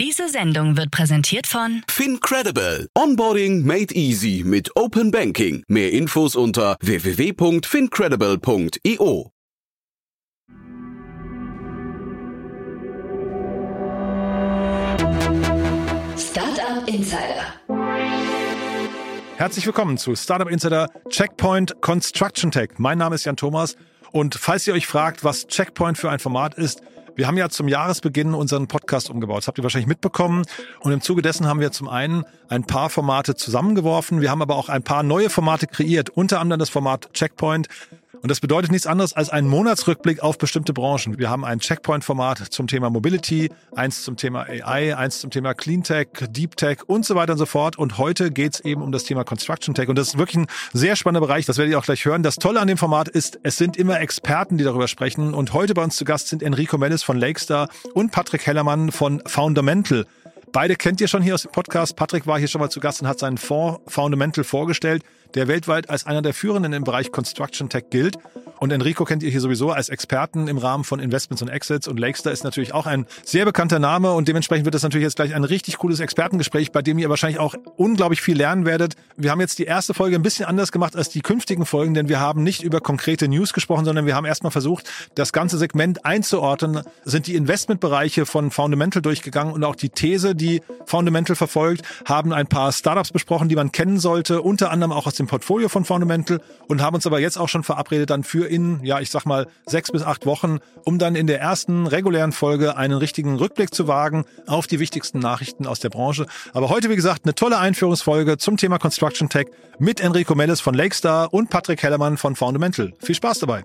Diese Sendung wird präsentiert von FinCredible. Onboarding made easy mit Open Banking. Mehr Infos unter www.fincredible.io. Startup Insider. Herzlich willkommen zu Startup Insider Checkpoint Construction Tech. Mein Name ist Jan Thomas und falls ihr euch fragt, was Checkpoint für ein Format ist, wir haben ja zum Jahresbeginn unseren Podcast umgebaut. Das habt ihr wahrscheinlich mitbekommen. Und im Zuge dessen haben wir zum einen ein paar Formate zusammengeworfen. Wir haben aber auch ein paar neue Formate kreiert. Unter anderem das Format Checkpoint. Und das bedeutet nichts anderes als einen Monatsrückblick auf bestimmte Branchen. Wir haben ein Checkpoint-Format zum Thema Mobility, eins zum Thema AI, eins zum Thema Cleantech, Deep Tech und so weiter und so fort. Und heute geht's eben um das Thema Construction Tech. Und das ist wirklich ein sehr spannender Bereich. Das werdet ihr auch gleich hören. Das Tolle an dem Format ist, es sind immer Experten, die darüber sprechen. Und heute bei uns zu Gast sind Enrico Mellis von Lakestar und Patrick Hellermann von Fundamental. Beide kennt ihr schon hier aus dem Podcast. Patrick war hier schon mal zu Gast und hat seinen Fonds Fundamental vorgestellt der weltweit als einer der führenden im Bereich Construction Tech gilt. Und Enrico kennt ihr hier sowieso als Experten im Rahmen von Investments und Exits. Und Lakestar ist natürlich auch ein sehr bekannter Name und dementsprechend wird das natürlich jetzt gleich ein richtig cooles Expertengespräch, bei dem ihr wahrscheinlich auch unglaublich viel lernen werdet. Wir haben jetzt die erste Folge ein bisschen anders gemacht als die künftigen Folgen, denn wir haben nicht über konkrete News gesprochen, sondern wir haben erstmal versucht, das ganze Segment einzuordnen, sind die Investmentbereiche von Fundamental durchgegangen und auch die These, die Fundamental verfolgt, haben ein paar Startups besprochen, die man kennen sollte, unter anderem auch aus dem Portfolio von Fundamental und haben uns aber jetzt auch schon verabredet dann für in, ja, ich sag mal, sechs bis acht Wochen, um dann in der ersten regulären Folge einen richtigen Rückblick zu wagen auf die wichtigsten Nachrichten aus der Branche. Aber heute, wie gesagt, eine tolle Einführungsfolge zum Thema Construction Tech mit Enrico Mellis von Lakestar und Patrick Hellermann von Fundamental. Viel Spaß dabei.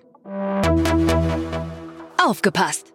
Aufgepasst!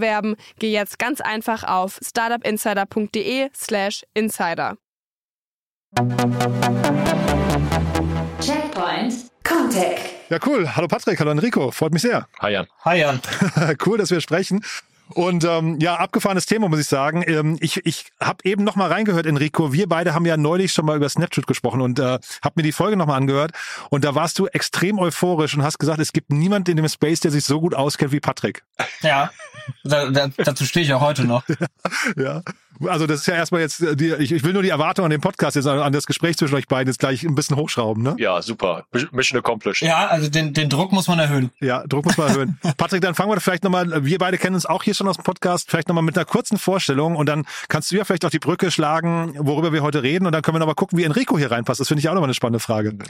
bewerben, geh jetzt ganz einfach auf startupinsider.de/slash insider. Checkpoint Contact. Ja, cool. Hallo Patrick, hallo Enrico. Freut mich sehr. Hi Jan. Hi Jan. cool, dass wir sprechen. Und ähm, ja, abgefahrenes Thema, muss ich sagen. Ähm, ich ich habe eben noch mal reingehört, Enrico. Wir beide haben ja neulich schon mal über Snapchat gesprochen und äh, habe mir die Folge noch mal angehört. Und da warst du extrem euphorisch und hast gesagt, es gibt niemanden in dem Space, der sich so gut auskennt wie Patrick. Ja, da, da, dazu stehe ich auch heute noch. ja. Also das ist ja erstmal jetzt, äh, die, ich, ich will nur die Erwartung an den Podcast jetzt, an das Gespräch zwischen euch beiden jetzt gleich ein bisschen hochschrauben, ne? Ja, super. Mission accomplished. Ja, also den, den Druck muss man erhöhen. Ja, Druck muss man erhöhen. Patrick, dann fangen wir vielleicht nochmal, wir beide kennen uns auch hier schon aus dem Podcast, vielleicht nochmal mit einer kurzen Vorstellung und dann kannst du ja vielleicht auch die Brücke schlagen, worüber wir heute reden und dann können wir nochmal gucken, wie Enrico hier reinpasst. Das finde ich auch nochmal eine spannende Frage.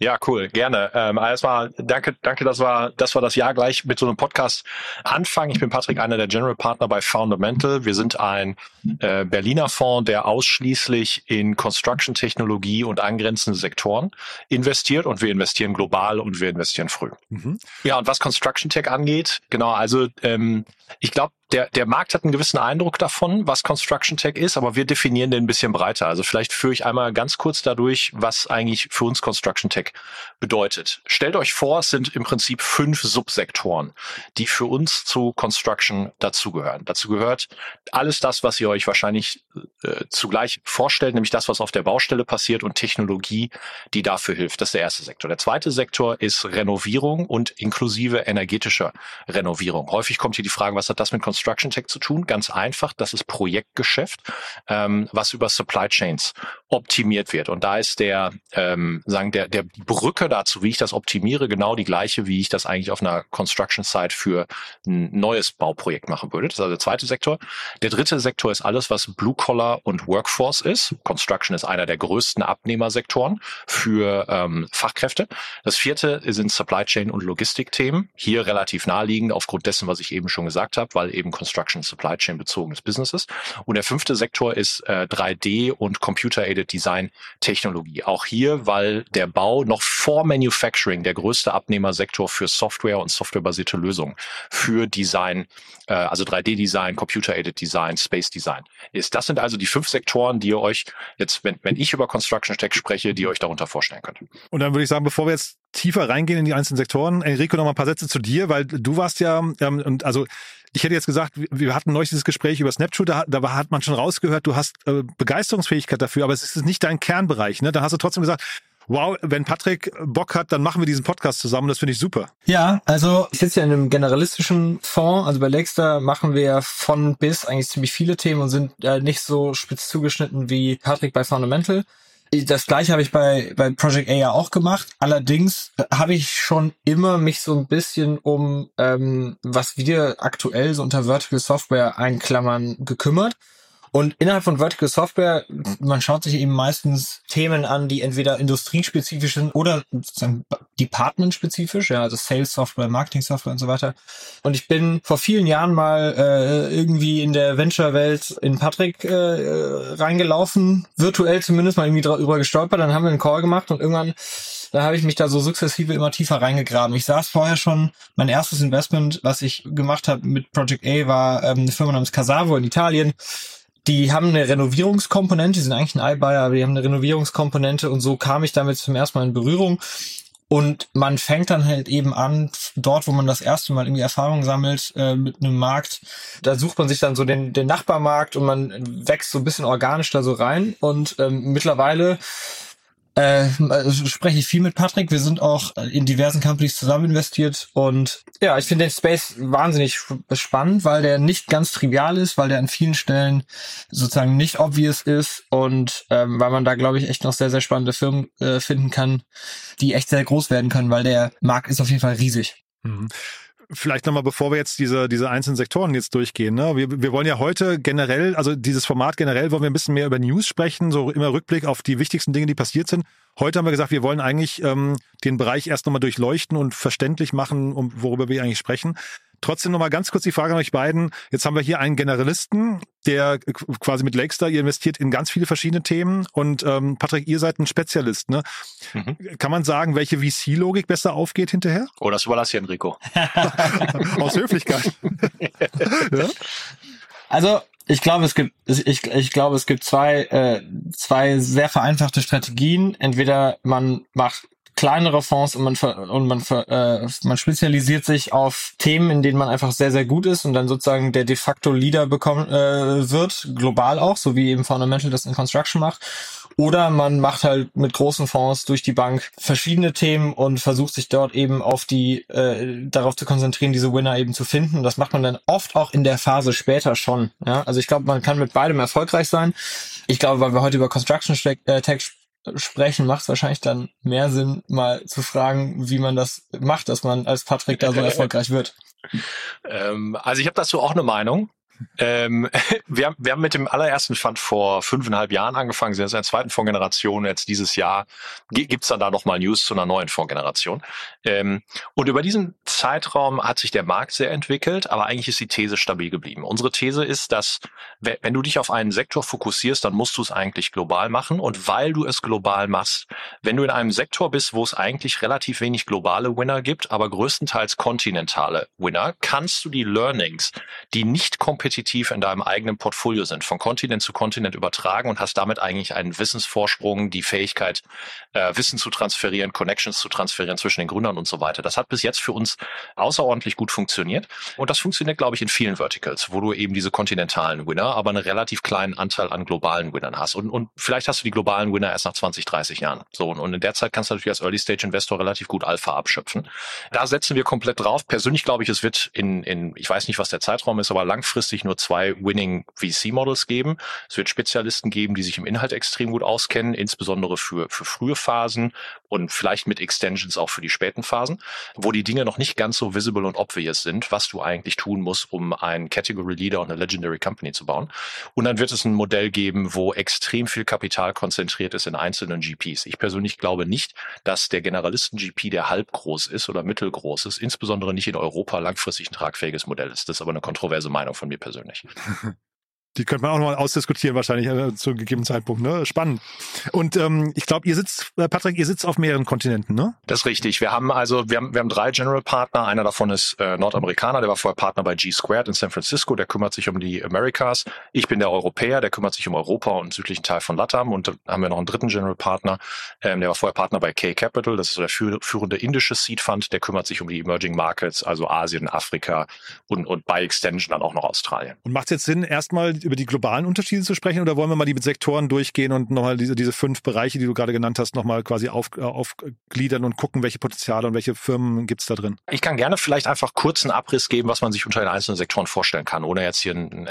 Ja, cool, gerne. Ähm, erstmal danke, danke, dass wir, dass wir das Jahr gleich mit so einem Podcast anfangen. Ich bin Patrick, einer der General Partner bei Fundamental. Wir sind ein äh, Berliner Fonds, der ausschließlich in Construction-Technologie und angrenzende Sektoren investiert und wir investieren global und wir investieren früh. Mhm. Ja, und was Construction Tech angeht, genau, also ähm, ich glaube, der, der Markt hat einen gewissen Eindruck davon, was Construction Tech ist, aber wir definieren den ein bisschen breiter. Also vielleicht führe ich einmal ganz kurz dadurch, was eigentlich für uns Construction Tech bedeutet. Stellt euch vor, es sind im Prinzip fünf Subsektoren, die für uns zu Construction dazugehören. Dazu gehört alles das, was ihr euch wahrscheinlich äh, zugleich vorstellt, nämlich das, was auf der Baustelle passiert und Technologie, die dafür hilft. Das ist der erste Sektor. Der zweite Sektor ist Renovierung und inklusive energetischer Renovierung. Häufig kommt hier die Frage, was hat das mit Construction Tech zu tun? Ganz einfach, das ist Projektgeschäft, ähm, was über Supply Chains optimiert wird. Und da ist der, ähm, sagen, der, der Brücke dazu, wie ich das optimiere, genau die gleiche, wie ich das eigentlich auf einer Construction Site für ein neues Bauprojekt machen würde. Das ist also der zweite Sektor. Der dritte Sektor ist alles, was Blue Collar und Workforce ist. Construction ist einer der größten Abnehmersektoren für ähm, Fachkräfte. Das vierte sind Supply Chain und Logistikthemen. Hier relativ naheliegend aufgrund dessen, was ich eben schon gesagt habe, weil eben Construction Supply Chain bezogenes Business ist. Und der fünfte Sektor ist äh, 3D und Computer Aided Design Technologie. Auch hier, weil der Bau noch vor Manufacturing der größte Abnehmersektor für Software und softwarebasierte Lösungen für Design, äh, also 3D-Design, Computer-Aided Design, Space Design ist. Das sind also die fünf Sektoren, die ihr euch jetzt, wenn, wenn ich über Construction Tech spreche, die ihr euch darunter vorstellen könnt. Und dann würde ich sagen, bevor wir jetzt tiefer reingehen in die einzelnen Sektoren, Enrico, noch mal ein paar Sätze zu dir, weil du warst ja, ähm, und also ich hätte jetzt gesagt, wir hatten neulich dieses Gespräch über Snapchat, da, da hat man schon rausgehört, du hast äh, Begeisterungsfähigkeit dafür, aber es ist nicht dein Kernbereich. Ne? Dann hast du trotzdem gesagt, wow, wenn Patrick Bock hat, dann machen wir diesen Podcast zusammen. Das finde ich super. Ja, also ich sitze ja in einem generalistischen Fonds. Also bei Lexter machen wir von bis eigentlich ziemlich viele Themen und sind äh, nicht so spitz zugeschnitten wie Patrick bei Fundamental. Das gleiche habe ich bei, bei Project A ja auch gemacht. Allerdings habe ich schon immer mich so ein bisschen um, ähm, was wir aktuell so unter Vertical Software einklammern, gekümmert. Und innerhalb von Vertical Software, man schaut sich eben meistens Themen an, die entweder industriespezifisch sind oder sozusagen departmentspezifisch, ja, also Sales Software, Marketing Software und so weiter. Und ich bin vor vielen Jahren mal äh, irgendwie in der Venture-Welt in Patrick äh, reingelaufen, virtuell zumindest mal irgendwie drüber gestolpert, dann haben wir einen Call gemacht und irgendwann da habe ich mich da so sukzessive immer tiefer reingegraben. Ich saß vorher schon, mein erstes Investment, was ich gemacht habe mit Project A, war ähm, eine Firma namens Casavo in Italien die haben eine Renovierungskomponente, die sind eigentlich ein iBuyer, aber die haben eine Renovierungskomponente und so kam ich damit zum ersten Mal in Berührung. Und man fängt dann halt eben an, dort, wo man das erste Mal irgendwie Erfahrung sammelt äh, mit einem Markt, da sucht man sich dann so den, den Nachbarmarkt und man wächst so ein bisschen organisch da so rein. Und ähm, mittlerweile äh, spreche ich viel mit Patrick. Wir sind auch in diversen Companies zusammen investiert und ja, ich finde den Space wahnsinnig spannend, weil der nicht ganz trivial ist, weil der an vielen Stellen sozusagen nicht obvious ist und ähm, weil man da, glaube ich, echt noch sehr, sehr spannende Firmen äh, finden kann, die echt sehr groß werden können, weil der Markt ist auf jeden Fall riesig. Mhm vielleicht nochmal, bevor wir jetzt diese, diese einzelnen Sektoren jetzt durchgehen. Ne? Wir, wir wollen ja heute generell, also dieses Format generell, wollen wir ein bisschen mehr über News sprechen, so immer Rückblick auf die wichtigsten Dinge, die passiert sind. Heute haben wir gesagt, wir wollen eigentlich ähm, den Bereich erst nochmal durchleuchten und verständlich machen, um, worüber wir eigentlich sprechen. Trotzdem nochmal ganz kurz die Frage an euch beiden. Jetzt haben wir hier einen Generalisten, der quasi mit Lakestar, ihr investiert in ganz viele verschiedene Themen und ähm, Patrick, ihr seid ein Spezialist. Ne? Mhm. Kann man sagen, welche VC-Logik besser aufgeht hinterher? Oh, das überlasse ich Enrico. Aus Höflichkeit. ja? Also ich glaube, es gibt ich, ich glaube, es gibt zwei äh, zwei sehr vereinfachte Strategien. Entweder man macht kleinere Fonds und man und man äh, man spezialisiert sich auf Themen, in denen man einfach sehr sehr gut ist und dann sozusagen der de facto Leader bekommen äh, wird global auch, so wie eben Fundamental das in Construction macht. Oder man macht halt mit großen Fonds durch die Bank verschiedene Themen und versucht sich dort eben auf die äh, darauf zu konzentrieren, diese Winner eben zu finden. Das macht man dann oft auch in der Phase später schon. Ja, also ich glaube, man kann mit beidem erfolgreich sein. Ich glaube, weil wir heute über Construction äh, Tech sprechen, macht es wahrscheinlich dann mehr Sinn, mal zu fragen, wie man das macht, dass man als Patrick da so erfolgreich wird. Ähm, also ich habe dazu auch eine Meinung. Ähm, wir, haben, wir haben mit dem allerersten Fund vor fünfeinhalb Jahren angefangen, sind jetzt in der zweiten Fondsgeneration. Jetzt dieses Jahr gibt's dann da nochmal News zu einer neuen Fondsgeneration. Ähm, und über diesen Zeitraum hat sich der Markt sehr entwickelt, aber eigentlich ist die These stabil geblieben. Unsere These ist, dass wenn du dich auf einen Sektor fokussierst, dann musst du es eigentlich global machen. Und weil du es global machst, wenn du in einem Sektor bist, wo es eigentlich relativ wenig globale Winner gibt, aber größtenteils kontinentale Winner, kannst du die Learnings, die nicht kompetitiv kompetitiv in deinem eigenen Portfolio sind, von Kontinent zu Kontinent übertragen und hast damit eigentlich einen Wissensvorsprung, die Fähigkeit, äh, Wissen zu transferieren, Connections zu transferieren zwischen den Gründern und so weiter. Das hat bis jetzt für uns außerordentlich gut funktioniert. Und das funktioniert, glaube ich, in vielen Verticals, wo du eben diese kontinentalen Winner, aber einen relativ kleinen Anteil an globalen Winnern hast. Und, und vielleicht hast du die globalen Winner erst nach 20, 30 Jahren. So, und in der Zeit kannst du natürlich als Early-Stage-Investor relativ gut Alpha abschöpfen. Da setzen wir komplett drauf. Persönlich glaube ich, es wird in, in, ich weiß nicht, was der Zeitraum ist, aber langfristig nur zwei Winning VC-Models geben. Es wird Spezialisten geben, die sich im Inhalt extrem gut auskennen, insbesondere für, für frühe Phasen und vielleicht mit Extensions auch für die späten Phasen, wo die Dinge noch nicht ganz so visible und obvious sind, was du eigentlich tun musst, um ein Category Leader und eine Legendary Company zu bauen. Und dann wird es ein Modell geben, wo extrem viel Kapital konzentriert ist in einzelnen GPs. Ich persönlich glaube nicht, dass der Generalisten-GP, der halb groß ist oder mittelgroß ist, insbesondere nicht in Europa langfristig ein tragfähiges Modell ist. Das ist aber eine kontroverse Meinung von mir persönlich. Die könnte man auch noch mal ausdiskutieren wahrscheinlich äh, zu einem gegebenen Zeitpunkt. Ne? Spannend. Und ähm, ich glaube, ihr sitzt, äh, Patrick, ihr sitzt auf mehreren Kontinenten, ne? Das ist richtig. Wir haben also, wir haben, wir haben drei General Partner. Einer davon ist äh, Nordamerikaner, der war vorher Partner bei G Squared in San Francisco, der kümmert sich um die Americas. Ich bin der Europäer, der kümmert sich um Europa und den südlichen Teil von Latam. Und dann haben wir noch einen dritten General Partner, ähm, der war vorher Partner bei K Capital, das ist so der führende indische Seed Fund, der kümmert sich um die Emerging Markets, also Asien, Afrika und, und bei Extension dann auch noch Australien. Und macht es jetzt Sinn, erstmal über die globalen Unterschiede zu sprechen oder wollen wir mal die mit Sektoren durchgehen und nochmal diese, diese fünf Bereiche, die du gerade genannt hast, nochmal quasi auf, äh, aufgliedern und gucken, welche Potenziale und welche Firmen gibt's da drin? Ich kann gerne vielleicht einfach kurz einen Abriss geben, was man sich unter den einzelnen Sektoren vorstellen kann, ohne jetzt hier ein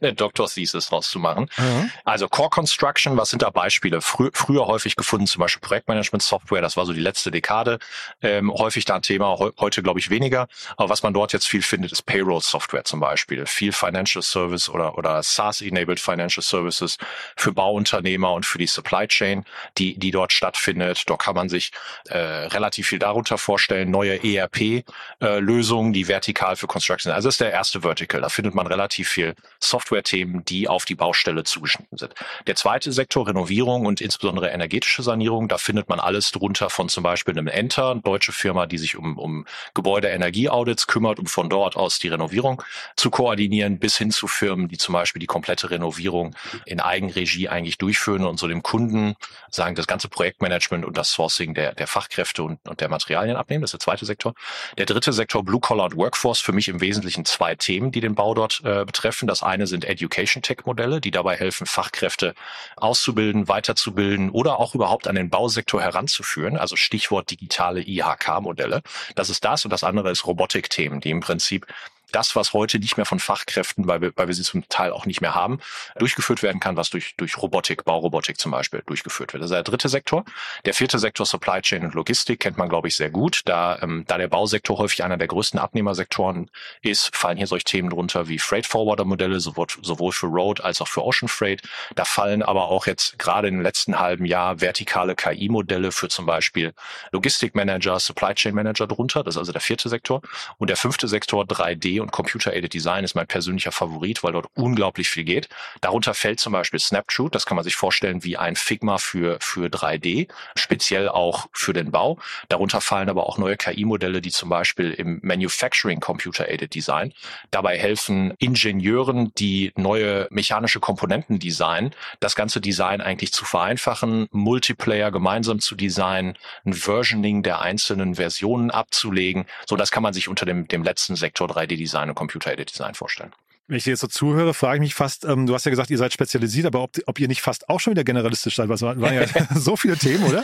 eine Dr. Thesis rauszumachen. Mhm. Also Core Construction, was sind da Beispiele? Frü früher häufig gefunden, zum Beispiel Projektmanagement Software, das war so die letzte Dekade, ähm, häufig da ein Thema, he heute glaube ich weniger. Aber was man dort jetzt viel findet, ist Payroll Software zum Beispiel, viel Financial Service oder, oder SaaS-enabled Financial Services für Bauunternehmer und für die Supply Chain, die, die dort stattfindet. Dort kann man sich äh, relativ viel darunter vorstellen, neue ERP-Lösungen, äh, die vertikal für Construction sind. Also das ist der erste Vertical. Da findet man relativ viel Software-Themen, die auf die Baustelle zugeschnitten sind. Der zweite Sektor, Renovierung und insbesondere energetische Sanierung, da findet man alles drunter von zum Beispiel einem Enter, eine deutsche Firma, die sich um, um Gebäude-Energie-Audits kümmert, um von dort aus die Renovierung zu koordinieren, bis hin zu Firmen, die zum Beispiel die komplette Renovierung in Eigenregie eigentlich durchführen und so dem Kunden sagen, das ganze Projektmanagement und das Sourcing der, der Fachkräfte und, und der Materialien abnehmen. Das ist der zweite Sektor. Der dritte Sektor, Blue Collar und Workforce, für mich im Wesentlichen zwei Themen, die den Bau dort äh, betreffen. Das eine sind Education Tech Modelle, die dabei helfen, Fachkräfte auszubilden, weiterzubilden oder auch überhaupt an den Bausektor heranzuführen. Also Stichwort digitale IHK Modelle. Das ist das und das andere ist Robotik-Themen, die im Prinzip das, was heute nicht mehr von Fachkräften, weil wir, weil wir sie zum Teil auch nicht mehr haben, durchgeführt werden kann, was durch, durch Robotik, Baurobotik zum Beispiel durchgeführt wird. Das ist der dritte Sektor. Der vierte Sektor Supply Chain und Logistik kennt man, glaube ich, sehr gut. Da, ähm, da der Bausektor häufig einer der größten Abnehmersektoren ist, fallen hier solche Themen drunter wie Freight Forwarder Modelle, sowohl, sowohl für Road als auch für Ocean Freight. Da fallen aber auch jetzt gerade im letzten halben Jahr vertikale KI-Modelle für zum Beispiel Logistikmanager, Supply Chain Manager drunter. Das ist also der vierte Sektor. Und der fünfte Sektor 3D und Computer-Aided Design ist mein persönlicher Favorit, weil dort unglaublich viel geht. Darunter fällt zum Beispiel Snapshoot. Das kann man sich vorstellen wie ein Figma für, für 3D, speziell auch für den Bau. Darunter fallen aber auch neue KI-Modelle, die zum Beispiel im Manufacturing Computer-Aided Design dabei helfen, Ingenieuren, die neue mechanische Komponenten designen, das ganze Design eigentlich zu vereinfachen, Multiplayer gemeinsam zu designen, ein Versioning der einzelnen Versionen abzulegen. So, das kann man sich unter dem, dem letzten Sektor 3D-Design Design und Computer-Aided Design vorstellen. Wenn ich dir jetzt so zuhöre, frage ich mich fast, ähm, du hast ja gesagt, ihr seid spezialisiert, aber ob, ob ihr nicht fast auch schon wieder generalistisch seid, was waren ja so viele Themen, oder?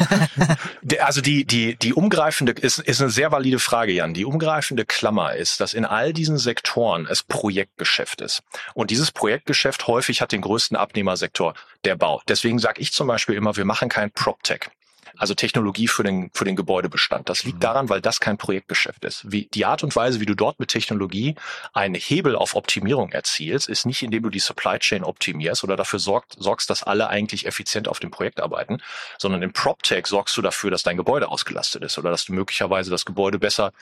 Also die, die, die umgreifende, ist, ist eine sehr valide Frage, Jan. Die umgreifende Klammer ist, dass in all diesen Sektoren es Projektgeschäft ist. Und dieses Projektgeschäft häufig hat den größten Abnehmersektor der Bau. Deswegen sage ich zum Beispiel immer, wir machen kein PropTech also Technologie für den, für den Gebäudebestand. Das liegt mhm. daran, weil das kein Projektgeschäft ist. Wie, die Art und Weise, wie du dort mit Technologie einen Hebel auf Optimierung erzielst, ist nicht, indem du die Supply Chain optimierst oder dafür sorgt, sorgst, dass alle eigentlich effizient auf dem Projekt arbeiten, sondern im PropTech sorgst du dafür, dass dein Gebäude ausgelastet ist oder dass du möglicherweise das Gebäude besser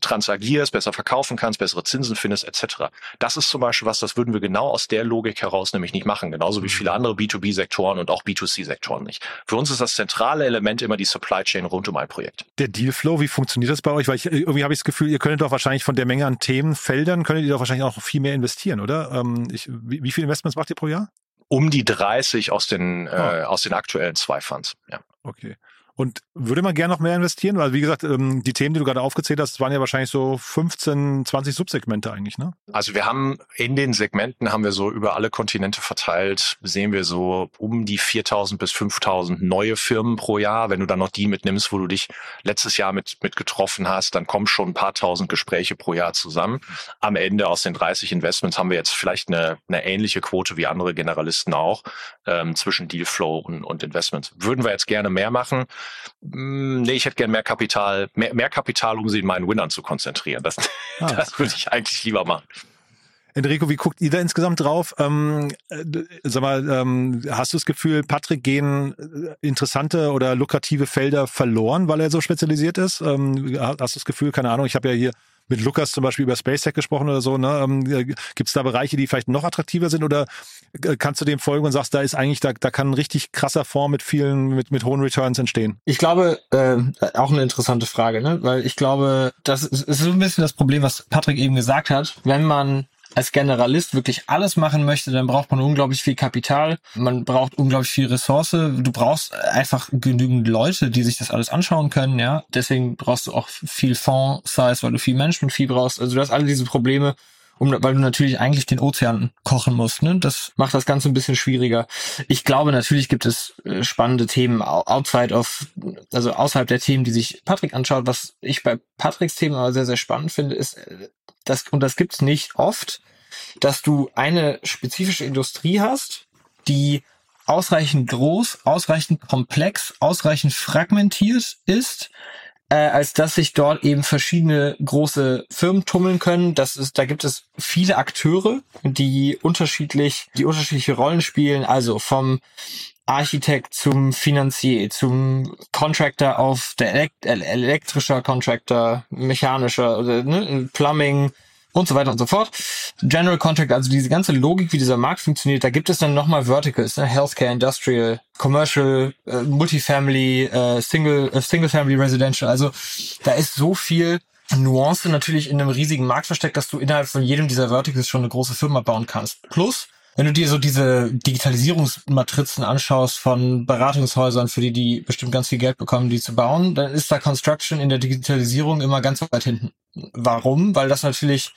transagierst, besser verkaufen kannst, bessere Zinsen findest, etc. Das ist zum Beispiel was, das würden wir genau aus der Logik heraus nämlich nicht machen, genauso wie mhm. viele andere B2B-Sektoren und auch B2C-Sektoren nicht. Für uns ist das zentrale Element immer die Supply Chain rund um ein Projekt. Der Dealflow, wie funktioniert das bei euch? Weil ich, irgendwie habe ich das Gefühl, ihr könntet doch wahrscheinlich von der Menge an Themenfeldern, könntet ihr doch wahrscheinlich auch viel mehr investieren, oder? Ähm, ich, wie, wie viele Investments macht ihr pro Jahr? Um die 30 aus den, oh. äh, aus den aktuellen zwei Funds, ja. Okay. Und würde man gerne noch mehr investieren? Weil, wie gesagt, ähm, die Themen, die du gerade aufgezählt hast, waren ja wahrscheinlich so 15, 20 Subsegmente eigentlich, ne? Also wir haben in den Segmenten haben wir so über alle Kontinente verteilt, sehen wir so um die 4000 bis 5000 neue Firmen pro Jahr. Wenn du dann noch die mitnimmst, wo du dich letztes Jahr mit, mit getroffen hast, dann kommen schon ein paar tausend Gespräche pro Jahr zusammen. Am Ende aus den 30 Investments haben wir jetzt vielleicht eine, eine ähnliche Quote wie andere Generalisten auch ähm, zwischen Dealflow und, und Investments. Würden wir jetzt gerne mehr machen? Hm, nee, ich hätte gern mehr Kapital, mehr, mehr Kapital, um sie in meinen Winnern zu konzentrieren. Das, ah. das würde ich eigentlich lieber machen. Enrico, wie guckt ihr da insgesamt drauf? Ähm, äh, sag mal, ähm, hast du das Gefühl, Patrick gehen äh, interessante oder lukrative Felder verloren, weil er so spezialisiert ist? Ähm, hast du das Gefühl, keine Ahnung, ich habe ja hier mit Lukas zum Beispiel über SpaceTech gesprochen oder so. Ne? Ähm, Gibt es da Bereiche, die vielleicht noch attraktiver sind oder äh, kannst du dem folgen und sagst, da ist eigentlich, da, da kann ein richtig krasser Fonds mit vielen, mit, mit hohen Returns entstehen? Ich glaube, äh, auch eine interessante Frage, ne? weil ich glaube, das ist, ist so ein bisschen das Problem, was Patrick eben gesagt hat. Wenn man als Generalist wirklich alles machen möchte, dann braucht man unglaublich viel Kapital. Man braucht unglaublich viel Ressource. Du brauchst einfach genügend Leute, die sich das alles anschauen können, ja. Deswegen brauchst du auch viel Fond-Size, weil du viel Management viel brauchst. Also du hast alle diese Probleme, um, weil du natürlich eigentlich den Ozean kochen musst. Ne? Das macht das Ganze ein bisschen schwieriger. Ich glaube, natürlich gibt es äh, spannende Themen outside of, also außerhalb der Themen, die sich Patrick anschaut. Was ich bei Patricks Themen aber sehr, sehr spannend finde, ist, äh, das, und das gibt's nicht oft, dass du eine spezifische Industrie hast, die ausreichend groß, ausreichend komplex, ausreichend fragmentiert ist, äh, als dass sich dort eben verschiedene große Firmen tummeln können. Das ist, da gibt es viele Akteure, die unterschiedlich, die unterschiedliche Rollen spielen. Also vom Architekt zum Finanzier, zum Contractor auf der Elekt elektrischer Contractor, mechanischer, ne, Plumbing und so weiter und so fort. General Contractor, also diese ganze Logik, wie dieser Markt funktioniert, da gibt es dann nochmal Verticals, ne? Healthcare, Industrial, Commercial, äh, Multifamily, äh, Single, äh, Single Family Residential. Also da ist so viel Nuance natürlich in einem riesigen Markt versteckt, dass du innerhalb von jedem dieser Verticals schon eine große Firma bauen kannst. Plus, wenn du dir so diese Digitalisierungsmatrizen anschaust von Beratungshäusern, für die die bestimmt ganz viel Geld bekommen, die zu bauen, dann ist da Construction in der Digitalisierung immer ganz weit hinten. Warum? Weil das natürlich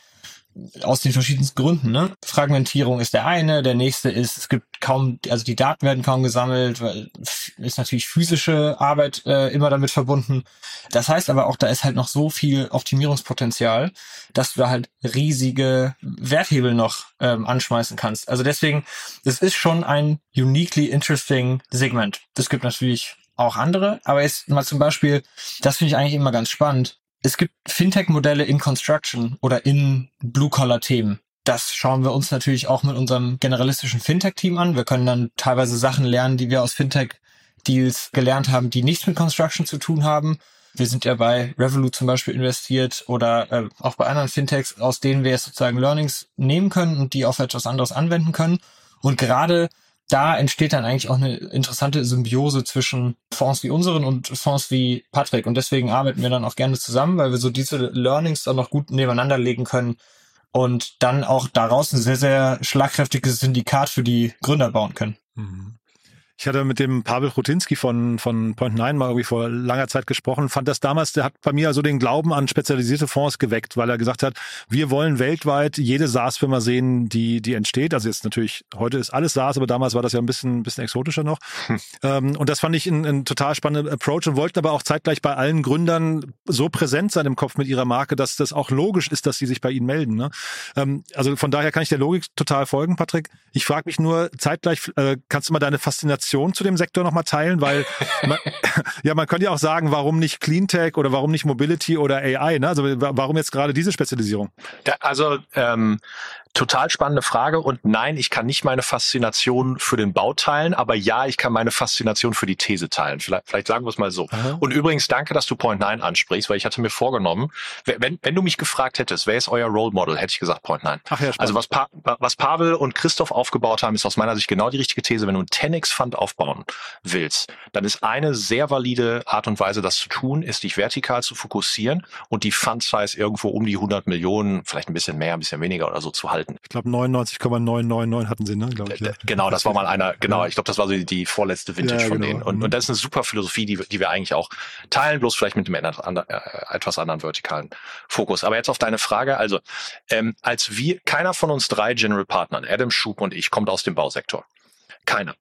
aus den verschiedensten Gründen. Ne? Fragmentierung ist der eine, der nächste ist, es gibt kaum, also die Daten werden kaum gesammelt, weil ist natürlich physische Arbeit äh, immer damit verbunden. Das heißt aber auch, da ist halt noch so viel Optimierungspotenzial, dass du da halt riesige Werthebel noch ähm, anschmeißen kannst. Also deswegen, es ist schon ein uniquely interesting Segment. Es gibt natürlich auch andere, aber jetzt mal zum Beispiel, das finde ich eigentlich immer ganz spannend es gibt Fintech-Modelle in Construction oder in Blue-Collar-Themen. Das schauen wir uns natürlich auch mit unserem generalistischen Fintech-Team an. Wir können dann teilweise Sachen lernen, die wir aus Fintech-Deals gelernt haben, die nichts mit Construction zu tun haben. Wir sind ja bei Revolut zum Beispiel investiert oder äh, auch bei anderen Fintechs, aus denen wir jetzt sozusagen Learnings nehmen können und die auf etwas anderes anwenden können. Und gerade da entsteht dann eigentlich auch eine interessante Symbiose zwischen Fonds wie unseren und Fonds wie Patrick. Und deswegen arbeiten wir dann auch gerne zusammen, weil wir so diese Learnings dann noch gut nebeneinander legen können und dann auch daraus ein sehr, sehr schlagkräftiges Syndikat für die Gründer bauen können. Mhm. Ich hatte mit dem Pavel Rutinski von, von Point Nine mal irgendwie vor langer Zeit gesprochen, fand das damals, der hat bei mir also den Glauben an spezialisierte Fonds geweckt, weil er gesagt hat, wir wollen weltweit jede SaaS-Firma sehen, die, die entsteht. Also jetzt natürlich, heute ist alles SaaS, aber damals war das ja ein bisschen, ein bisschen exotischer noch. Hm. Ähm, und das fand ich ein, ein total spannender Approach und wollten aber auch zeitgleich bei allen Gründern so präsent sein im Kopf mit ihrer Marke, dass das auch logisch ist, dass sie sich bei ihnen melden. Ne? Ähm, also von daher kann ich der Logik total folgen, Patrick. Ich frage mich nur, zeitgleich, äh, kannst du mal deine Faszination Faszination zu dem Sektor nochmal teilen? Weil man, ja, man könnte ja auch sagen, warum nicht Cleantech oder warum nicht Mobility oder AI? Ne? Also warum jetzt gerade diese Spezialisierung? Da, also ähm, Total spannende Frage und nein, ich kann nicht meine Faszination für den Bau teilen, aber ja, ich kann meine Faszination für die These teilen. Vielleicht, vielleicht sagen wir es mal so. Aha. Und übrigens, danke, dass du Point 9 ansprichst, weil ich hatte mir vorgenommen, wenn, wenn du mich gefragt hättest, wer ist euer Role Model, hätte ich gesagt Point 9. Ach ja, also was, pa was Pavel und Christoph aufgebaut haben, ist aus meiner Sicht genau die richtige These. Wenn du einen 10x Fund aufbauen willst, dann ist eine sehr valide Art und Weise, das zu tun, ist dich vertikal zu fokussieren und die Fund Size irgendwo um die 100 Millionen, vielleicht ein bisschen mehr, ein bisschen weniger oder so zu halten. Ich glaube 99,999 hatten sie, ne? Ich, ja. Genau, das war mal einer, genau, ich glaube, das war so die, die vorletzte Vintage ja, von genau. denen. Und, mhm. und das ist eine super Philosophie, die, die wir eigentlich auch teilen, bloß vielleicht mit einem äh, etwas anderen vertikalen Fokus. Aber jetzt auf deine Frage, also ähm, als wir, keiner von uns drei General Partnern, Adam Schub und ich, kommt aus dem Bausektor. Keiner.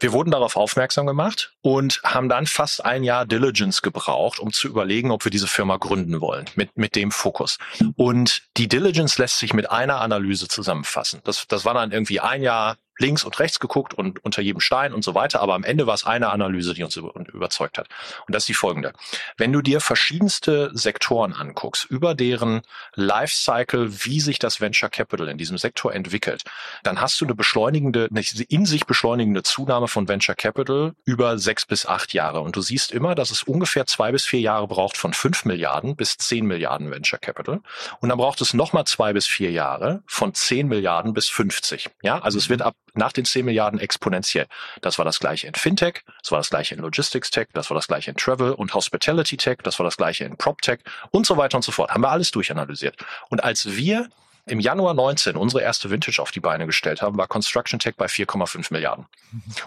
Wir wurden darauf aufmerksam gemacht und haben dann fast ein Jahr Diligence gebraucht, um zu überlegen, ob wir diese Firma gründen wollen, mit, mit dem Fokus. Und die Diligence lässt sich mit einer Analyse zusammenfassen. Das, das war dann irgendwie ein Jahr links und rechts geguckt und unter jedem Stein und so weiter. Aber am Ende war es eine Analyse, die uns überzeugt hat. Und das ist die folgende. Wenn du dir verschiedenste Sektoren anguckst, über deren Lifecycle, wie sich das Venture Capital in diesem Sektor entwickelt, dann hast du eine beschleunigende, eine in sich beschleunigende Zunahme von Venture Capital über sechs bis acht Jahre. Und du siehst immer, dass es ungefähr zwei bis vier Jahre braucht von fünf Milliarden bis zehn Milliarden Venture Capital. Und dann braucht es nochmal zwei bis vier Jahre von zehn Milliarden bis 50. Ja, also es wird ab nach den 10 Milliarden exponentiell. Das war das gleiche in Fintech, das war das gleiche in Logistics Tech, das war das gleiche in Travel und Hospitality Tech, das war das gleiche in Prop Tech und so weiter und so fort. Haben wir alles durchanalysiert. Und als wir im Januar 19 unsere erste Vintage auf die Beine gestellt haben, war Construction Tech bei 4,5 Milliarden.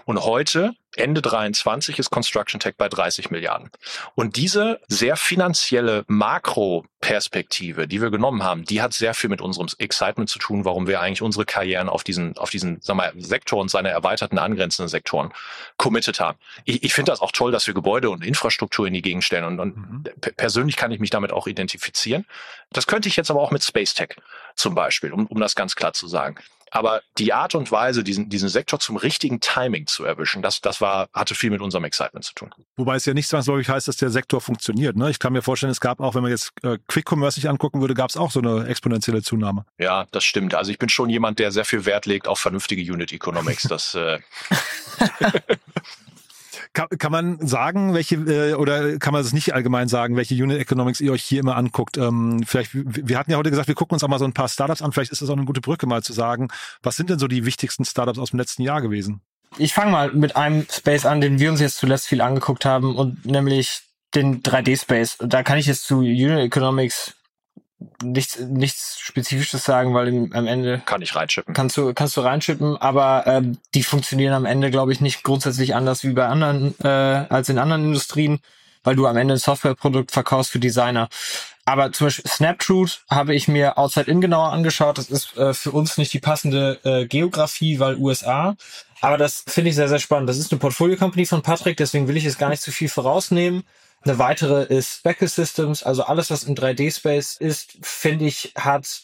Und heute, Ende 23, ist Construction Tech bei 30 Milliarden. Und diese sehr finanzielle Makroperspektive, die wir genommen haben, die hat sehr viel mit unserem Excitement zu tun, warum wir eigentlich unsere Karrieren auf diesen, auf diesen, sagen wir, Sektor und seine erweiterten angrenzenden Sektoren committed haben. Ich, ich finde das auch toll, dass wir Gebäude und Infrastruktur in die Gegend stellen und, und mhm. persönlich kann ich mich damit auch identifizieren. Das könnte ich jetzt aber auch mit Space Tech zum Beispiel, um, um das ganz klar zu sagen. Aber die Art und Weise, diesen, diesen Sektor zum richtigen Timing zu erwischen, das, das war, hatte viel mit unserem Excitement zu tun. Wobei es ja nicht zwangsläufig heißt, dass der Sektor funktioniert. Ne? Ich kann mir vorstellen, es gab auch, wenn man jetzt äh, Quick Commerce sich angucken würde, gab es auch so eine exponentielle Zunahme. Ja, das stimmt. Also ich bin schon jemand, der sehr viel Wert legt auf vernünftige Unit Economics. Das äh Kann, kann man sagen, welche, äh, oder kann man das nicht allgemein sagen, welche Unit Economics ihr euch hier immer anguckt? Ähm, vielleicht, wir hatten ja heute gesagt, wir gucken uns auch mal so ein paar Startups an. Vielleicht ist das auch eine gute Brücke, mal zu sagen, was sind denn so die wichtigsten Startups aus dem letzten Jahr gewesen? Ich fange mal mit einem Space an, den wir uns jetzt zuletzt viel angeguckt haben, und nämlich den 3D-Space. Da kann ich jetzt zu Unit Economics nichts, nichts Spezifisches sagen, weil im, am Ende kann ich reinschippen. Kannst du, kannst du reinschippen, aber ähm, die funktionieren am Ende, glaube ich, nicht grundsätzlich anders wie bei anderen, äh, als in anderen Industrien, weil du am Ende ein Softwareprodukt verkaufst für Designer. Aber zum Beispiel Snaptruth habe ich mir Outside In genauer angeschaut. Das ist äh, für uns nicht die passende äh, Geografie, weil USA. Aber das finde ich sehr, sehr spannend. Das ist eine Portfolio-Company von Patrick, deswegen will ich jetzt gar nicht zu viel vorausnehmen. Eine weitere ist Speckle Systems, also alles, was im 3D-Space ist, finde ich, hat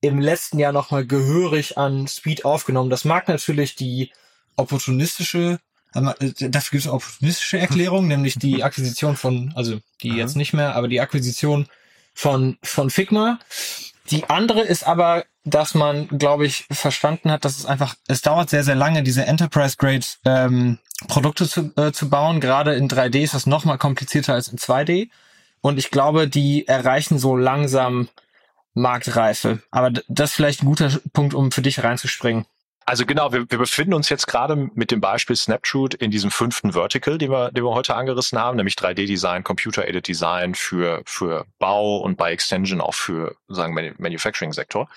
im letzten Jahr nochmal gehörig an Speed aufgenommen. Das mag natürlich die opportunistische, äh, dafür gibt es eine opportunistische Erklärung, nämlich die Akquisition von, also die Aha. jetzt nicht mehr, aber die Akquisition von, von Figma. Die andere ist aber, dass man, glaube ich, verstanden hat, dass es einfach, es dauert sehr, sehr lange, diese Enterprise-Grade ähm, Produkte zu, äh, zu bauen. Gerade in 3D ist das noch mal komplizierter als in 2D. Und ich glaube, die erreichen so langsam Marktreife. Aber das ist vielleicht ein guter Punkt, um für dich reinzuspringen. Also genau, wir, wir befinden uns jetzt gerade mit dem Beispiel Snapshoot in diesem fünften Vertical, den wir, den wir heute angerissen haben, nämlich 3D-Design, Computer-Aided Design für, für Bau und bei Extension auch für, sagen Manufacturing-Sektor.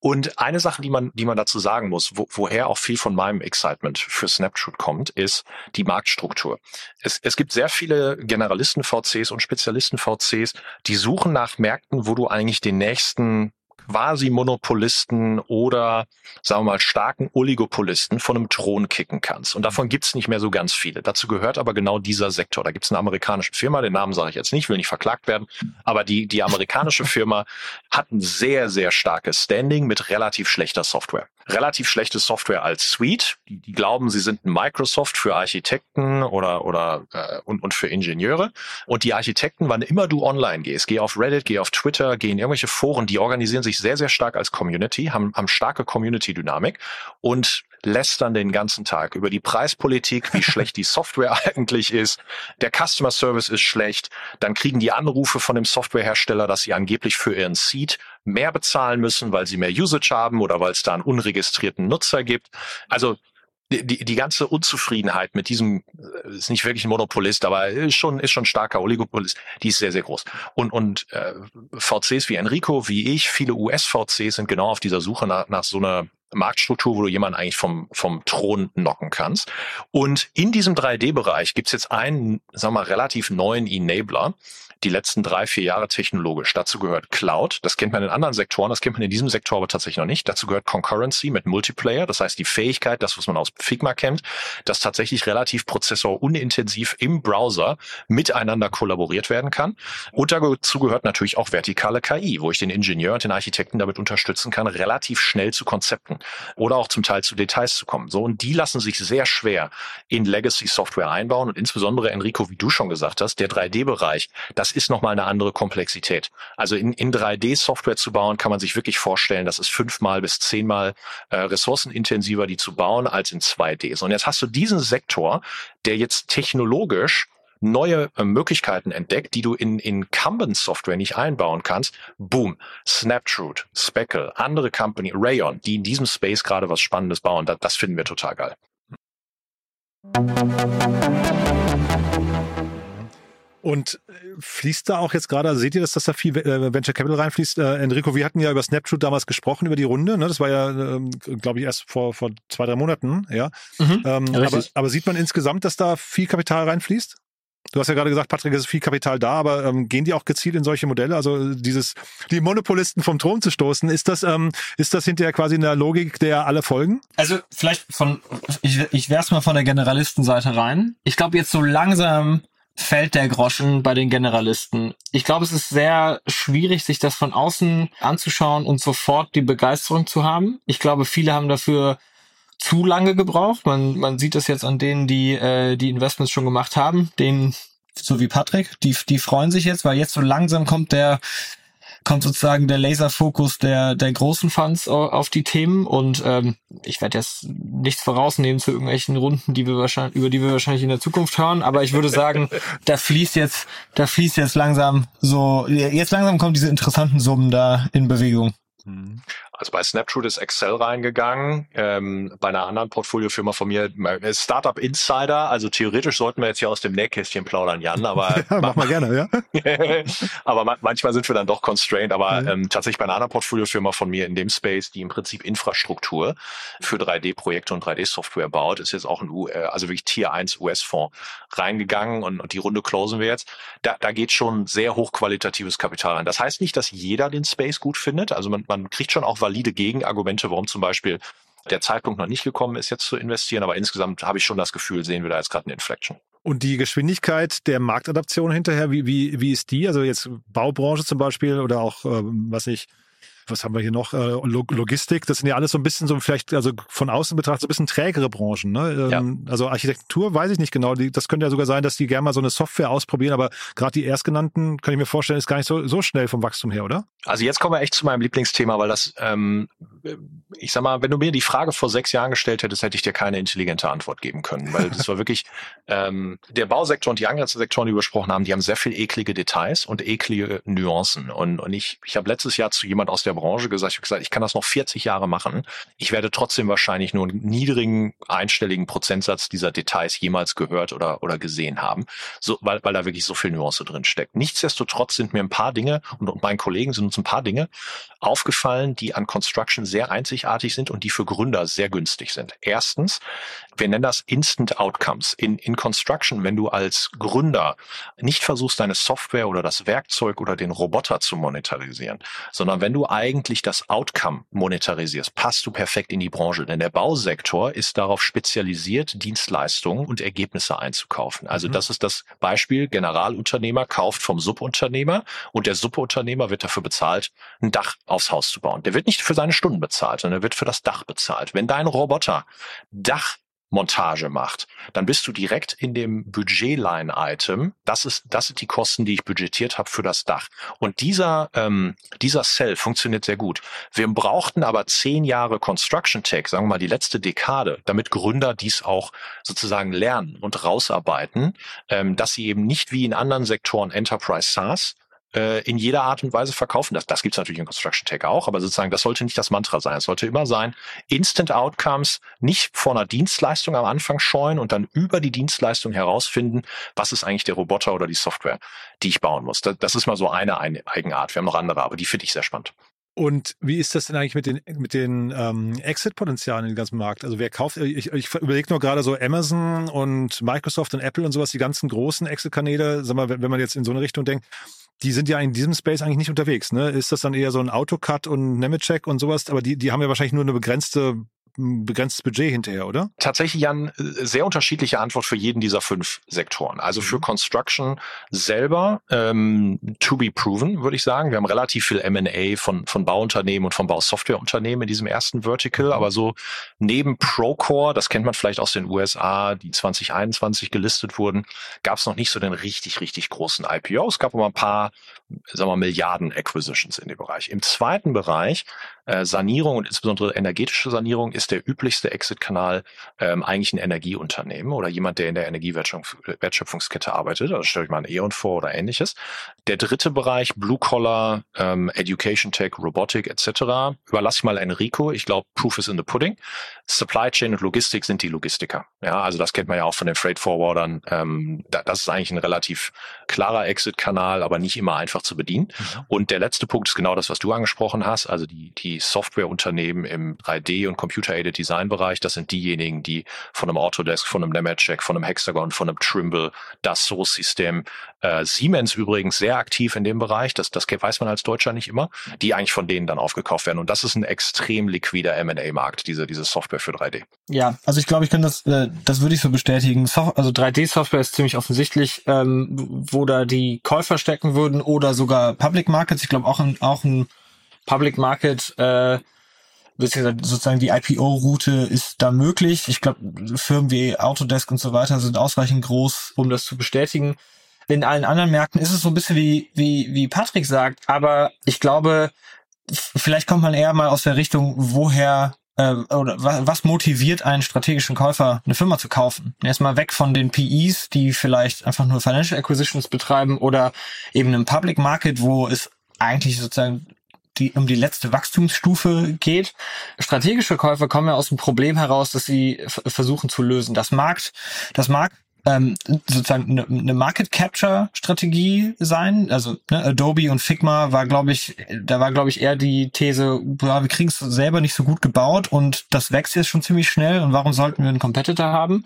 Und eine Sache, die man, die man dazu sagen muss, wo, woher auch viel von meinem Excitement für Snapshoot kommt, ist die Marktstruktur. Es, es gibt sehr viele Generalisten-VCs und Spezialisten-VCs, die suchen nach Märkten, wo du eigentlich den nächsten Quasi-Monopolisten oder, sagen wir mal, starken Oligopolisten von einem Thron kicken kannst. Und davon gibt's nicht mehr so ganz viele. Dazu gehört aber genau dieser Sektor. Da gibt's eine amerikanische Firma, den Namen sage ich jetzt nicht, will nicht verklagt werden, aber die, die amerikanische Firma hat ein sehr, sehr starkes Standing mit relativ schlechter Software. Relativ schlechte Software als Suite. Die, die glauben, sie sind ein Microsoft für Architekten oder, oder äh, und, und für Ingenieure. Und die Architekten, wann immer du online gehst, geh auf Reddit, geh auf Twitter, geh in irgendwelche Foren, die organisieren sich sehr, sehr stark als Community, haben, haben starke Community-Dynamik und lästern den ganzen Tag über die Preispolitik, wie schlecht die Software eigentlich ist. Der Customer Service ist schlecht. Dann kriegen die Anrufe von dem Softwarehersteller, dass sie angeblich für ihren Seed mehr bezahlen müssen, weil sie mehr Usage haben oder weil es da einen unregistrierten Nutzer gibt. Also die, die ganze Unzufriedenheit mit diesem, äh, ist nicht wirklich ein Monopolist, aber ist schon, ist schon starker Oligopolist, die ist sehr, sehr groß. Und, und äh, VCs wie Enrico, wie ich, viele US-VCs sind genau auf dieser Suche nach, nach so einer Marktstruktur, wo du jemanden eigentlich vom, vom Thron knocken kannst. Und in diesem 3D-Bereich gibt's jetzt einen, sagen wir mal, relativ neuen Enabler, die letzten drei, vier Jahre technologisch. Dazu gehört Cloud. Das kennt man in anderen Sektoren. Das kennt man in diesem Sektor aber tatsächlich noch nicht. Dazu gehört Concurrency mit Multiplayer. Das heißt, die Fähigkeit, das, was man aus Figma kennt, dass tatsächlich relativ prozessorunintensiv im Browser miteinander kollaboriert werden kann. Und dazu gehört natürlich auch vertikale KI, wo ich den Ingenieur und den Architekten damit unterstützen kann, relativ schnell zu Konzepten oder auch zum Teil zu Details zu kommen. So, und die lassen sich sehr schwer in Legacy Software einbauen und insbesondere Enrico, wie du schon gesagt hast, der 3D-Bereich, das ist nochmal eine andere Komplexität. Also in, in 3D-Software zu bauen, kann man sich wirklich vorstellen, das ist fünfmal bis zehnmal äh, ressourcenintensiver, die zu bauen, als in 2D. So, und jetzt hast du diesen Sektor, der jetzt technologisch neue äh, Möglichkeiten entdeckt, die du in Incumbent-Software nicht einbauen kannst. Boom, Snaptrude, Speckle, andere Company, Rayon, die in diesem Space gerade was Spannendes bauen. Das, das finden wir total geil. Und äh, fließt da auch jetzt gerade, also seht ihr, dass, dass da viel äh, Venture Capital reinfließt? Äh, Enrico, wir hatten ja über Snapchat damals gesprochen, über die Runde. Ne? Das war ja, ähm, glaube ich, erst vor, vor zwei, drei Monaten. Ja. Mhm, ähm, aber, aber sieht man insgesamt, dass da viel Kapital reinfließt? Du hast ja gerade gesagt, Patrick, es ist viel Kapital da, aber ähm, gehen die auch gezielt in solche Modelle? Also dieses, die Monopolisten vom Thron zu stoßen, ist das, ähm, ist das hinterher quasi eine Logik, der alle folgen? Also vielleicht von, ich, ich werf's mal von der Generalistenseite rein. Ich glaube jetzt so langsam fällt der Groschen bei den Generalisten. Ich glaube, es ist sehr schwierig, sich das von außen anzuschauen und sofort die Begeisterung zu haben. Ich glaube, viele haben dafür zu lange gebraucht. Man, man sieht das jetzt an denen, die äh, die Investments schon gemacht haben, denen so wie Patrick, die, die freuen sich jetzt, weil jetzt so langsam kommt der kommt sozusagen der Laserfokus der, der großen Funds auf die Themen und ähm, ich werde jetzt nichts vorausnehmen zu irgendwelchen Runden, die wir wahrscheinlich, über die wir wahrscheinlich in der Zukunft hören, aber ich würde sagen, da fließt jetzt, da fließt jetzt langsam so, jetzt langsam kommen diese interessanten Summen da in Bewegung. Also bei Snapshot ist Excel reingegangen, ähm, bei einer anderen Portfoliofirma von mir, äh, Startup Insider, also theoretisch sollten wir jetzt hier aus dem Nähkästchen plaudern, Jan, aber ja, mach mal gerne, ja. aber ma manchmal sind wir dann doch constrained, aber mhm. ähm, tatsächlich bei einer anderen Portfoliofirma von mir in dem Space, die im Prinzip Infrastruktur für 3D-Projekte und 3D-Software baut, ist jetzt auch ein U äh, also wirklich Tier 1 US-Fonds reingegangen und, und die Runde closen wir jetzt. Da, da geht schon sehr hochqualitatives Kapital rein. Das heißt nicht, dass jeder den Space gut findet, also man, man kriegt schon auch valide Gegenargumente, warum zum Beispiel der Zeitpunkt noch nicht gekommen ist, jetzt zu investieren. Aber insgesamt habe ich schon das Gefühl, sehen wir da jetzt gerade eine Inflection. Und die Geschwindigkeit der Marktadaption hinterher, wie, wie, wie ist die? Also jetzt Baubranche zum Beispiel oder auch, ähm, was ich, was haben wir hier noch? Äh, Logistik, das sind ja alles so ein bisschen so vielleicht, also von außen betrachtet, so ein bisschen trägere Branchen. Ne? Ähm, ja. Also Architektur weiß ich nicht genau. Das könnte ja sogar sein, dass die gerne mal so eine Software ausprobieren, aber gerade die erstgenannten, kann ich mir vorstellen, ist gar nicht so, so schnell vom Wachstum her, oder? Also jetzt kommen wir echt zu meinem Lieblingsthema, weil das, ähm, ich sag mal, wenn du mir die Frage vor sechs Jahren gestellt hättest, hätte ich dir keine intelligente Antwort geben können, weil das war wirklich, ähm, der Bausektor und die angrenzenden Sektoren, die wir besprochen haben, die haben sehr viel eklige Details und eklige Nuancen. Und, und ich, ich habe letztes Jahr zu jemand aus der Branche gesagt, ich habe gesagt, ich kann das noch 40 Jahre machen. Ich werde trotzdem wahrscheinlich nur einen niedrigen, einstelligen Prozentsatz dieser Details jemals gehört oder, oder gesehen haben, so, weil, weil da wirklich so viel Nuance drin steckt. Nichtsdestotrotz sind mir ein paar Dinge und, und meinen Kollegen sind uns ein paar Dinge aufgefallen, die an Construction sehr einzigartig sind und die für Gründer sehr günstig sind. Erstens, wir nennen das Instant Outcomes. In, in Construction, wenn du als Gründer nicht versuchst, deine Software oder das Werkzeug oder den Roboter zu monetarisieren, sondern wenn du eigentlich das Outcome monetarisierst, passt du perfekt in die Branche. Denn der Bausektor ist darauf spezialisiert, Dienstleistungen und Ergebnisse einzukaufen. Also mhm. das ist das Beispiel, Generalunternehmer kauft vom Subunternehmer und der Subunternehmer wird dafür bezahlt, ein Dach aufs Haus zu bauen. Der wird nicht für seine Stunden bezahlt, sondern er wird für das Dach bezahlt. Wenn dein Roboter Dach Montage macht, dann bist du direkt in dem Budget-Line-Item. Das ist, das sind die Kosten, die ich budgetiert habe für das Dach. Und dieser, ähm, dieser Cell funktioniert sehr gut. Wir brauchten aber zehn Jahre Construction Tech, sagen wir mal die letzte Dekade, damit Gründer dies auch sozusagen lernen und rausarbeiten, ähm, dass sie eben nicht wie in anderen Sektoren Enterprise SaaS äh, in jeder Art und Weise verkaufen. Das, das gibt es natürlich in Construction Tech auch, aber sozusagen, das sollte nicht das Mantra sein. Es sollte immer sein, Instant Outcomes nicht vor einer Dienstleistung am Anfang scheuen und dann über die Dienstleistung herausfinden, was ist eigentlich der Roboter oder die Software, die ich bauen muss. Das, das ist mal so eine, eine Eigenart. Wir haben noch andere, aber die finde ich sehr spannend. Und wie ist das denn eigentlich mit den, mit den ähm, Exit-Potenzialen im ganzen Markt? Also wer kauft, ich, ich überlege nur gerade so Amazon und Microsoft und Apple und sowas, die ganzen großen Exit-Kanäle, sag mal, wenn, wenn man jetzt in so eine Richtung denkt, die sind ja in diesem Space eigentlich nicht unterwegs. Ne? Ist das dann eher so ein Autocut und Nemetschek und sowas? Aber die, die haben ja wahrscheinlich nur eine begrenzte ein begrenztes Budget hinterher, oder? Tatsächlich, Jan, sehr unterschiedliche Antwort für jeden dieser fünf Sektoren. Also für mhm. Construction selber ähm, to be proven, würde ich sagen. Wir haben relativ viel M&A von, von Bauunternehmen und von Bausoftwareunternehmen in diesem ersten Vertical, mhm. aber so neben Procore, das kennt man vielleicht aus den USA, die 2021 gelistet wurden, gab es noch nicht so den richtig, richtig großen IPO. Es gab aber ein paar, sagen wir, Milliarden Acquisitions in dem Bereich. Im zweiten Bereich äh, Sanierung und insbesondere energetische Sanierung ist der üblichste Exit-Kanal ähm, eigentlich ein Energieunternehmen oder jemand, der in der Energiewertschöpfungskette arbeitet. Also stelle ich mal ein E.ON vor oder ähnliches. Der dritte Bereich, Blue Collar, ähm, Education Tech, Robotik etc. Überlasse ich mal Enrico. Ich glaube, Proof is in the Pudding. Supply Chain und Logistik sind die Logistiker. Ja, also das kennt man ja auch von den Freight Forwardern. Ähm, da, das ist eigentlich ein relativ klarer Exit-Kanal, aber nicht immer einfach zu bedienen. Mhm. Und der letzte Punkt ist genau das, was du angesprochen hast. Also die, die Softwareunternehmen im 3D- und Computer-Aided Design-Bereich. Das sind diejenigen, die von einem Autodesk, von einem Nemetschek, von einem Hexagon, von einem Trimble, das Source-System, äh, Siemens übrigens sehr aktiv in dem Bereich, das, das weiß man als Deutscher nicht immer, die eigentlich von denen dann aufgekauft werden. Und das ist ein extrem liquider M&A-Markt, diese, diese Software für 3D. Ja, also ich glaube, ich kann das, äh, das würde ich so bestätigen. Sof also 3D-Software ist ziemlich offensichtlich, ähm, wo da die Käufer stecken würden oder sogar Public Markets. Ich glaube auch ein, auch ein Public Market, äh, sozusagen die IPO-Route ist da möglich. Ich glaube, Firmen wie Autodesk und so weiter sind ausreichend groß, um das zu bestätigen. In allen anderen Märkten ist es so ein bisschen wie, wie, wie Patrick sagt, aber ich glaube, vielleicht kommt man eher mal aus der Richtung, woher äh, oder was motiviert einen strategischen Käufer, eine Firma zu kaufen? Erstmal weg von den PEs, die vielleicht einfach nur Financial Acquisitions betreiben oder eben einem Public Market, wo es eigentlich sozusagen die, um die letzte Wachstumsstufe geht. Strategische Käufer kommen ja aus dem Problem heraus, dass sie versuchen zu lösen. Das Markt, das mag ähm, sozusagen eine, eine Market Capture Strategie sein. Also ne, Adobe und Figma war, glaube ich, da war, glaube ich, eher die These, ja, wir kriegen es selber nicht so gut gebaut und das wächst jetzt schon ziemlich schnell und warum sollten wir einen Competitor haben?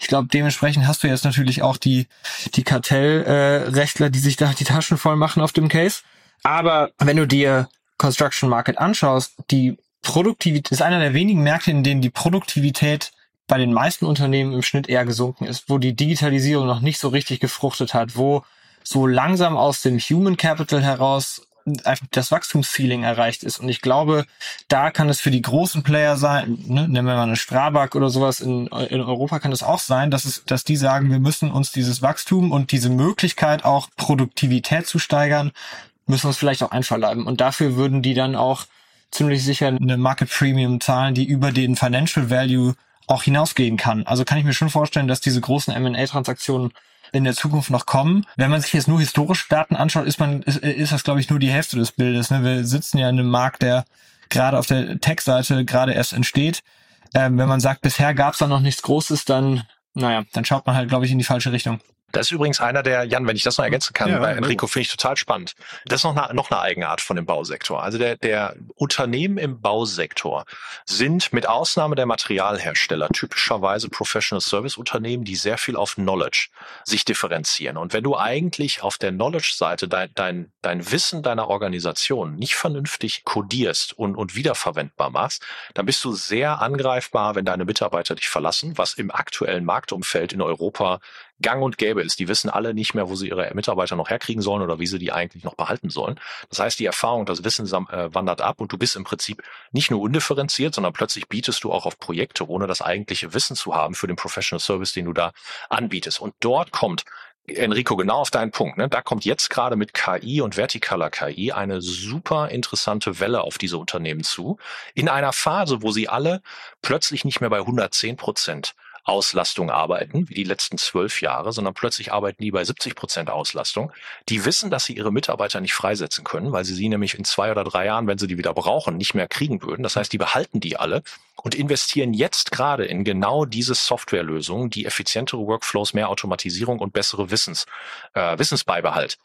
Ich glaube, dementsprechend hast du jetzt natürlich auch die, die Kartellrechtler, äh, die sich da die Taschen voll machen auf dem Case. Aber wenn du dir Construction Market anschaust, die Produktivität ist einer der wenigen Märkte, in denen die Produktivität bei den meisten Unternehmen im Schnitt eher gesunken ist, wo die Digitalisierung noch nicht so richtig gefruchtet hat, wo so langsam aus dem Human Capital heraus einfach das Wachstumsfeeling erreicht ist. Und ich glaube, da kann es für die großen Player sein, ne, nehmen wir mal eine Strabag oder sowas in, in Europa kann es auch sein, dass es, dass die sagen, wir müssen uns dieses Wachstum und diese Möglichkeit auch Produktivität zu steigern, müssen uns vielleicht auch einverleiben. Und dafür würden die dann auch ziemlich sicher eine Market Premium zahlen, die über den Financial Value auch hinausgehen kann. Also kann ich mir schon vorstellen, dass diese großen M&A-Transaktionen in der Zukunft noch kommen. Wenn man sich jetzt nur historische Daten anschaut, ist man ist, ist das glaube ich nur die Hälfte des Bildes. Ne? Wir sitzen ja in einem Markt, der gerade auf der Tech-Seite gerade erst entsteht. Ähm, wenn man sagt, bisher gab es da noch nichts Großes, dann naja, dann schaut man halt glaube ich in die falsche Richtung. Das ist übrigens einer der, Jan, wenn ich das noch ergänzen kann, ja, Enrico finde ich total spannend. Das ist noch eine, noch eine Eigenart von dem Bausektor. Also der, der Unternehmen im Bausektor sind mit Ausnahme der Materialhersteller typischerweise Professional Service Unternehmen, die sehr viel auf Knowledge sich differenzieren. Und wenn du eigentlich auf der Knowledge-Seite dein, dein, dein Wissen deiner Organisation nicht vernünftig kodierst und, und wiederverwendbar machst, dann bist du sehr angreifbar, wenn deine Mitarbeiter dich verlassen, was im aktuellen Marktumfeld in Europa gang und gäbe ist. Die wissen alle nicht mehr, wo sie ihre Mitarbeiter noch herkriegen sollen oder wie sie die eigentlich noch behalten sollen. Das heißt, die Erfahrung, das Wissen äh, wandert ab und du bist im Prinzip nicht nur undifferenziert, sondern plötzlich bietest du auch auf Projekte, ohne das eigentliche Wissen zu haben für den Professional Service, den du da anbietest. Und dort kommt Enrico, genau auf deinen Punkt. Ne? Da kommt jetzt gerade mit KI und vertikaler KI eine super interessante Welle auf diese Unternehmen zu. In einer Phase, wo sie alle plötzlich nicht mehr bei 110 Prozent Auslastung arbeiten, wie die letzten zwölf Jahre, sondern plötzlich arbeiten die bei 70 Prozent Auslastung. Die wissen, dass sie ihre Mitarbeiter nicht freisetzen können, weil sie sie nämlich in zwei oder drei Jahren, wenn sie die wieder brauchen, nicht mehr kriegen würden. Das heißt, die behalten die alle und investieren jetzt gerade in genau diese Softwarelösungen, die effizientere Workflows, mehr Automatisierung und bessere Wissens, äh, Wissensbeibehalt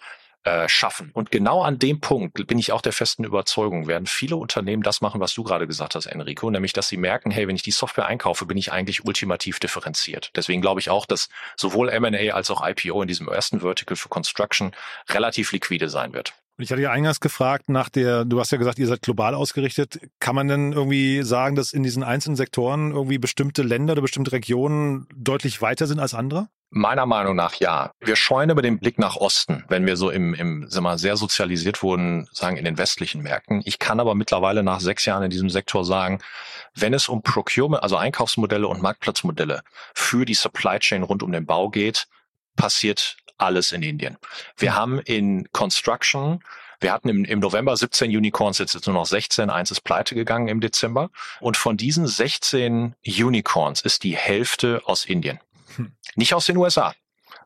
äh, schaffen. Und genau an dem Punkt bin ich auch der festen Überzeugung, werden viele Unternehmen das machen, was du gerade gesagt hast, Enrico, nämlich dass sie merken, hey, wenn ich die Software einkaufe, bin ich eigentlich ultimativ differenziert. Deswegen glaube ich auch, dass sowohl M&A als auch IPO in diesem ersten Vertical für Construction relativ liquide sein wird. Ich hatte ja eingangs gefragt nach der, du hast ja gesagt, ihr seid global ausgerichtet. Kann man denn irgendwie sagen, dass in diesen einzelnen Sektoren irgendwie bestimmte Länder oder bestimmte Regionen deutlich weiter sind als andere? Meiner Meinung nach ja. Wir scheuen über den Blick nach Osten, wenn wir so im, im sag mal, sehr sozialisiert wurden, sagen in den westlichen Märkten. Ich kann aber mittlerweile nach sechs Jahren in diesem Sektor sagen, wenn es um Procurement, also Einkaufsmodelle und Marktplatzmodelle für die Supply Chain rund um den Bau geht, passiert alles in Indien. Wir hm. haben in Construction wir hatten im, im November 17 Unicorns, jetzt sind nur noch 16, eins ist pleite gegangen im Dezember. Und von diesen 16 Unicorns ist die Hälfte aus Indien. Hm. Nicht aus den USA,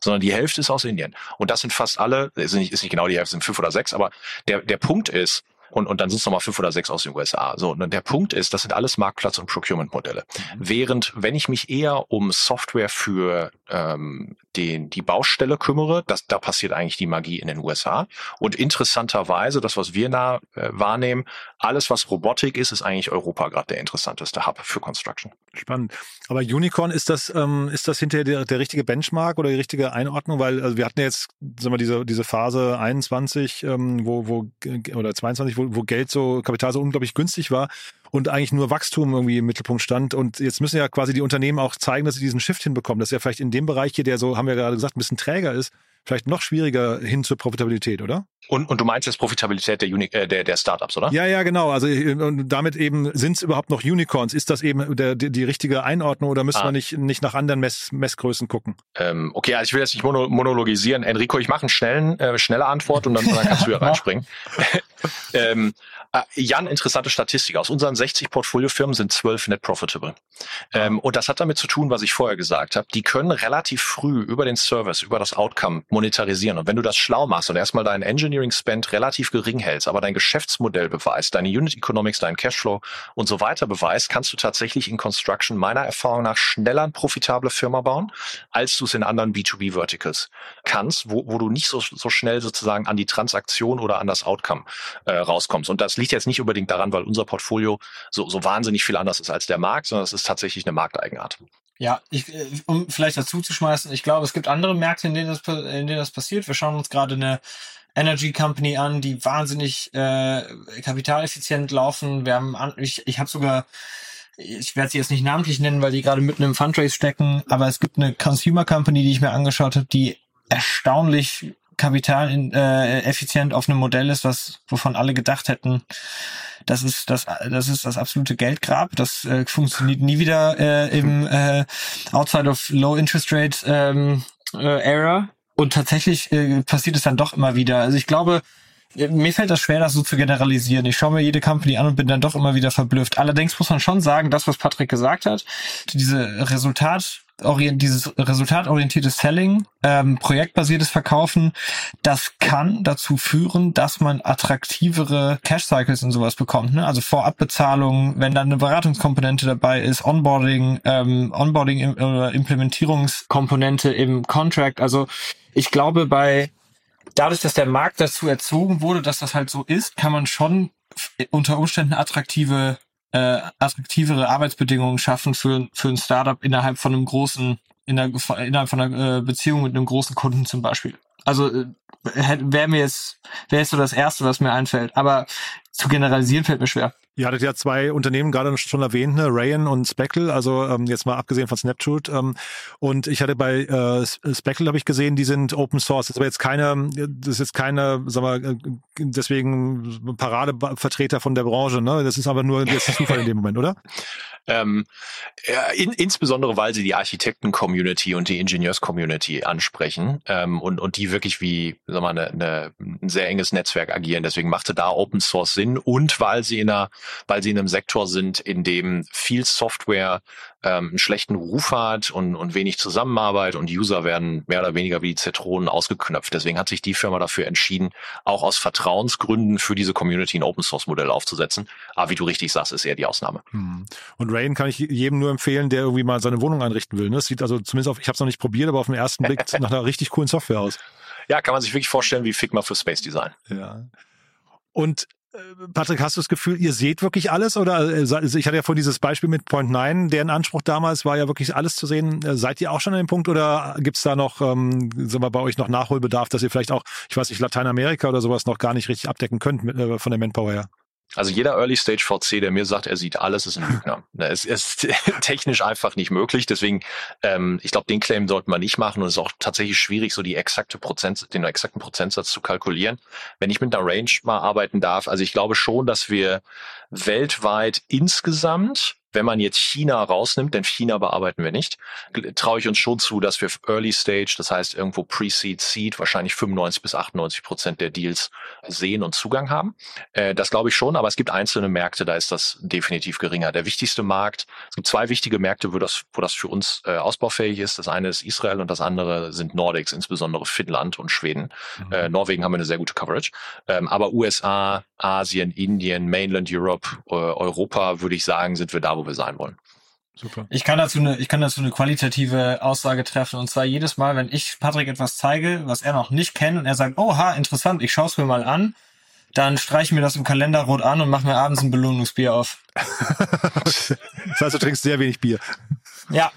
sondern die Hälfte ist aus Indien. Und das sind fast alle, ist nicht, ist nicht genau die Hälfte, sind fünf oder sechs, aber der, der Punkt ist, und, und dann sind es nochmal fünf oder sechs aus den USA. So, und der Punkt ist, das sind alles Marktplatz- und Procurement-Modelle. Mhm. Während, wenn ich mich eher um Software für ähm, den, die Baustelle kümmere, das, da passiert eigentlich die Magie in den USA. Und interessanterweise, das, was wir da äh, wahrnehmen, alles, was Robotik ist, ist eigentlich Europa gerade der interessanteste Hub für Construction. Spannend. Aber Unicorn, ist das, ähm, ist das hinterher der, der richtige Benchmark oder die richtige Einordnung? Weil also wir hatten jetzt sagen wir, diese, diese Phase 21, ähm, wo, wo, oder 22, wo, wo Geld so, Kapital so unglaublich günstig war und eigentlich nur Wachstum irgendwie im Mittelpunkt stand. Und jetzt müssen ja quasi die Unternehmen auch zeigen, dass sie diesen Shift hinbekommen. Das ist ja vielleicht in dem Bereich hier, der so, haben wir gerade gesagt, ein bisschen träger ist, vielleicht noch schwieriger hin zur Profitabilität, oder? Und, und du meinst jetzt Profitabilität der, Uni äh, der, der Startups, oder? Ja, ja, genau. Also und damit eben, sind es überhaupt noch Unicorns? Ist das eben der, die, die richtige Einordnung oder müssen ah. wir nicht, nicht nach anderen Mess, Messgrößen gucken? Ähm, okay, also ich will jetzt nicht mono monologisieren. Enrico, ich mache eine schnellen, äh, schnelle Antwort und dann, dann kannst du ja reinspringen. Ähm, äh, Jan, interessante Statistik. Aus unseren 60 Portfoliofirmen sind 12 net profitable. Ähm, und das hat damit zu tun, was ich vorher gesagt habe. Die können relativ früh über den Service, über das Outcome monetarisieren. Und wenn du das schlau machst und erstmal deinen Engineering Spend relativ gering hältst, aber dein Geschäftsmodell beweist, deine Unit Economics, dein Cashflow und so weiter beweist, kannst du tatsächlich in Construction meiner Erfahrung nach schneller eine profitable Firma bauen, als du es in anderen B2B Verticals kannst, wo, wo du nicht so, so schnell sozusagen an die Transaktion oder an das Outcome äh, rauskommst. Und das liegt jetzt nicht unbedingt daran, weil unser Portfolio so, so wahnsinnig viel anders ist als der Markt, sondern es ist tatsächlich eine Markteigenart. Ja, ich, äh, um vielleicht dazu zu schmeißen, ich glaube, es gibt andere Märkte, in denen das, in denen das passiert. Wir schauen uns gerade eine Energy Company an, die wahnsinnig äh, kapitaleffizient laufen. Wir haben, an, ich, ich habe sogar ich werde sie jetzt nicht namentlich nennen, weil die gerade mitten im Fundraise stecken, aber es gibt eine Consumer Company, die ich mir angeschaut habe, die erstaunlich Kapital in, äh, effizient auf einem Modell ist, was wovon alle gedacht hätten, das ist das das ist das absolute Geldgrab. Das äh, funktioniert nie wieder äh, im äh, outside of low interest rate ähm, äh, era. Und tatsächlich äh, passiert es dann doch immer wieder. Also ich glaube, mir fällt das schwer, das so zu generalisieren. Ich schaue mir jede Company an und bin dann doch immer wieder verblüfft. Allerdings muss man schon sagen, das, was Patrick gesagt hat, diese Resultat dieses resultatorientierte Selling, ähm, projektbasiertes Verkaufen, das kann dazu führen, dass man attraktivere Cash Cycles und sowas bekommt. Ne? Also Vorabbezahlung, wenn dann eine Beratungskomponente dabei ist, Onboarding, ähm, Onboarding oder Implementierungskomponente im Contract. Also ich glaube, bei dadurch, dass der Markt dazu erzogen wurde, dass das halt so ist, kann man schon unter Umständen attraktive äh, attraktivere Arbeitsbedingungen schaffen für, für ein Startup innerhalb von einem großen, in der, innerhalb von einer äh, Beziehung mit einem großen Kunden zum Beispiel. Also äh, wäre mir jetzt, wäre jetzt so das Erste, was mir einfällt. Aber zu generalisieren fällt mir schwer. Ihr hattet ja zwei Unternehmen gerade schon erwähnt, ne? Rayan und Speckle, also ähm, jetzt mal abgesehen von Snapshoot. Ähm, und ich hatte bei äh, Speckle, habe ich gesehen, die sind Open Source. Das ist aber jetzt keine, das ist jetzt keine, sagen wir, äh, deswegen Paradevertreter von der Branche, ne? Das ist aber nur jetzt ein Zufall in dem Moment, oder? Ähm, in, insbesondere, weil sie die Architekten-Community und die Ingenieurs-Community ansprechen ähm, und, und die wirklich wie sag mal, eine, eine, ein sehr enges Netzwerk agieren. Deswegen machte da Open Source Sinn und weil sie in einer, weil sie in einem Sektor sind, in dem viel Software ähm, einen schlechten Ruf hat und, und wenig Zusammenarbeit und User werden mehr oder weniger wie die Zitronen ausgeknöpft. Deswegen hat sich die Firma dafür entschieden, auch aus Vertrauensgründen für diese Community ein Open Source Modell aufzusetzen. Aber wie du richtig sagst, ist eher die Ausnahme. Hm. Und Rain kann ich jedem nur empfehlen, der irgendwie mal seine Wohnung einrichten will. Ne? Es sieht also zumindest auf, ich habe es noch nicht probiert, aber auf den ersten Blick nach einer richtig coolen Software aus. Ja, kann man sich wirklich vorstellen wie Figma für Space Design. Ja. Und äh, Patrick, hast du das Gefühl, ihr seht wirklich alles? Oder also ich hatte ja vorhin dieses Beispiel mit Point 9, deren Anspruch damals war ja wirklich alles zu sehen. Äh, seid ihr auch schon an dem Punkt oder gibt's da noch, ähm, sind wir bei euch noch Nachholbedarf, dass ihr vielleicht auch, ich weiß nicht, Lateinamerika oder sowas noch gar nicht richtig abdecken könnt mit, äh, von der Manpower her? Also jeder Early Stage VC, der mir sagt, er sieht alles, ist ein Lügner. Es ist technisch einfach nicht möglich. Deswegen, ähm, ich glaube, den Claim sollte man nicht machen und es ist auch tatsächlich schwierig, so die exakte Prozent, den exakten Prozentsatz zu kalkulieren. Wenn ich mit einer Range mal arbeiten darf, also ich glaube schon, dass wir weltweit insgesamt wenn man jetzt China rausnimmt, denn China bearbeiten wir nicht, traue ich uns schon zu, dass wir Early Stage, das heißt irgendwo Pre-Seed, Seed, wahrscheinlich 95 bis 98 Prozent der Deals sehen und Zugang haben. Äh, das glaube ich schon, aber es gibt einzelne Märkte, da ist das definitiv geringer. Der wichtigste Markt, es gibt zwei wichtige Märkte, wo das, wo das für uns äh, ausbaufähig ist. Das eine ist Israel und das andere sind Nordics, insbesondere Finnland und Schweden. Mhm. Äh, Norwegen haben wir eine sehr gute Coverage. Ähm, aber USA, Asien, Indien, Mainland Europe, Europa, würde ich sagen, sind wir da, wo wir sein wollen. Super. Ich kann dazu eine, ich kann dazu eine qualitative Aussage treffen. Und zwar jedes Mal, wenn ich Patrick etwas zeige, was er noch nicht kennt und er sagt, oha, interessant, ich schaue es mir mal an, dann streiche mir das im Kalender rot an und mache mir abends ein Belohnungsbier auf. das heißt, du trinkst sehr wenig Bier. Ja.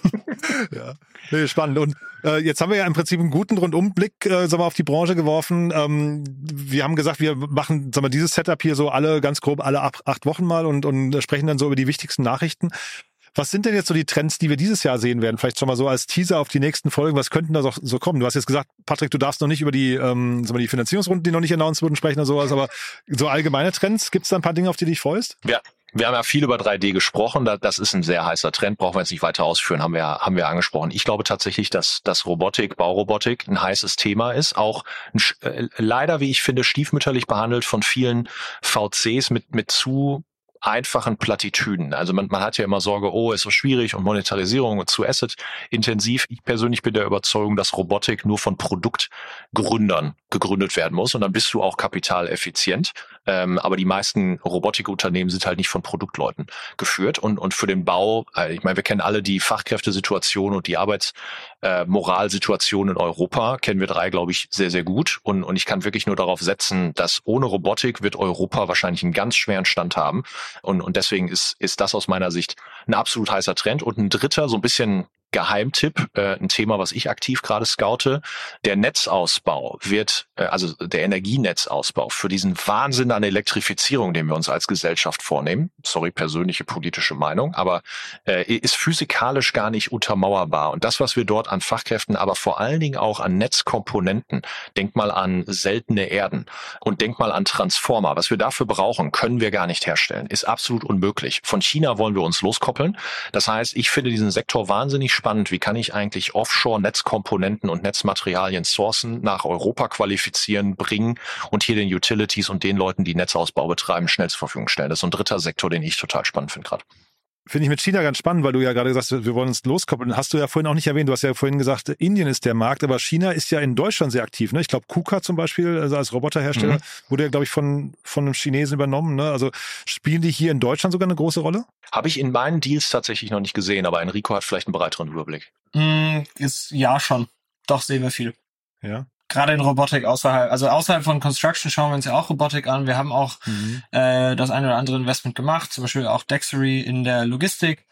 ja. Nee, spannend. Und äh, jetzt haben wir ja im Prinzip einen guten Rundumblick äh, sagen wir, auf die Branche geworfen. Ähm, wir haben gesagt, wir machen sagen wir, dieses Setup hier so alle ganz grob alle acht, Wochen mal und, und sprechen dann so über die wichtigsten Nachrichten. Was sind denn jetzt so die Trends, die wir dieses Jahr sehen werden? Vielleicht schon mal so als Teaser auf die nächsten Folgen. Was könnten da so, so kommen? Du hast jetzt gesagt, Patrick, du darfst noch nicht über die, ähm, sagen wir, die Finanzierungsrunden, die noch nicht announced wurden, sprechen oder sowas, aber so allgemeine Trends, gibt es da ein paar Dinge, auf die du dich freust? Ja, wir haben ja viel über 3D gesprochen. Das ist ein sehr heißer Trend. Brauchen wir jetzt nicht weiter ausführen. Haben wir, haben wir angesprochen. Ich glaube tatsächlich, dass, dass Robotik, Baurobotik ein heißes Thema ist. Auch ein, äh, leider, wie ich finde, stiefmütterlich behandelt von vielen VCs mit, mit zu einfachen Plattitüden. Also man, man hat ja immer Sorge, oh, ist so schwierig und Monetarisierung und zu Asset intensiv. Ich persönlich bin der Überzeugung, dass Robotik nur von Produktgründern gegründet werden muss und dann bist du auch kapitaleffizient. Ähm, aber die meisten Robotikunternehmen sind halt nicht von Produktleuten geführt. Und, und für den Bau, äh, ich meine, wir kennen alle die Fachkräftesituation und die Arbeitsmoralsituation äh, in Europa, kennen wir drei, glaube ich, sehr, sehr gut. Und, und ich kann wirklich nur darauf setzen, dass ohne Robotik wird Europa wahrscheinlich einen ganz schweren Stand haben. Und, und deswegen ist, ist das aus meiner Sicht ein absolut heißer Trend. Und ein dritter, so ein bisschen Geheimtipp, äh, ein Thema, was ich aktiv gerade scoute. Der Netzausbau wird, äh, also der Energienetzausbau für diesen Wahnsinn an Elektrifizierung, den wir uns als Gesellschaft vornehmen, sorry, persönliche politische Meinung, aber äh, ist physikalisch gar nicht untermauerbar. Und das, was wir dort an Fachkräften, aber vor allen Dingen auch an Netzkomponenten, denk mal an seltene Erden und denk mal an Transformer, was wir dafür brauchen, können wir gar nicht herstellen, ist absolut unmöglich. Von China wollen wir uns loskoppeln. Das heißt, ich finde diesen Sektor wahnsinnig spannend. Wie kann ich eigentlich Offshore-Netzkomponenten und Netzmaterialien sourcen, nach Europa qualifizieren, bringen und hier den Utilities und den Leuten, die Netzausbau betreiben, schnell zur Verfügung stellen? Das ist ein dritter Sektor, den ich total spannend finde gerade. Finde ich mit China ganz spannend, weil du ja gerade gesagt hast, wir wollen uns loskoppeln. Hast du ja vorhin auch nicht erwähnt. Du hast ja vorhin gesagt, Indien ist der Markt, aber China ist ja in Deutschland sehr aktiv. Ne? Ich glaube, KUKA zum Beispiel, also als Roboterhersteller, mhm. wurde ja, glaube ich, von, von einem Chinesen übernommen. Ne? Also spielen die hier in Deutschland sogar eine große Rolle? Habe ich in meinen Deals tatsächlich noch nicht gesehen, aber Enrico hat vielleicht einen breiteren Überblick. Mm, ist, ja, schon. Doch, sehen wir viel. Ja gerade in Robotik außerhalb, also außerhalb von Construction schauen wir uns ja auch Robotik an. Wir haben auch mhm. äh, das eine oder andere Investment gemacht, zum Beispiel auch Dexery in der Logistik.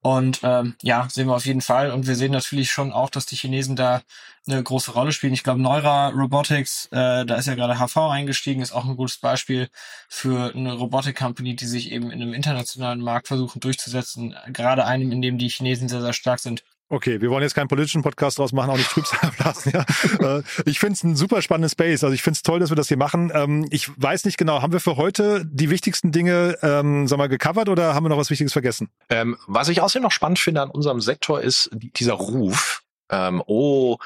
Und ähm, ja, sehen wir auf jeden Fall. Und wir sehen natürlich schon auch, dass die Chinesen da eine große Rolle spielen. Ich glaube, Neura Robotics, äh, da ist ja gerade HV eingestiegen, ist auch ein gutes Beispiel für eine Robotik-Company, die sich eben in einem internationalen Markt versuchen durchzusetzen. Gerade einem, in dem die Chinesen sehr, sehr stark sind. Okay, wir wollen jetzt keinen politischen Podcast draus machen, auch nicht Trübsal blasen. Ja. Äh, ich finde es ein super spannendes Space. Also ich finde es toll, dass wir das hier machen. Ähm, ich weiß nicht genau, haben wir für heute die wichtigsten Dinge, ähm, sag mal, gecovert oder haben wir noch was Wichtiges vergessen? Ähm, was ich außerdem noch spannend finde an unserem Sektor ist dieser Ruf. Ähm, oh,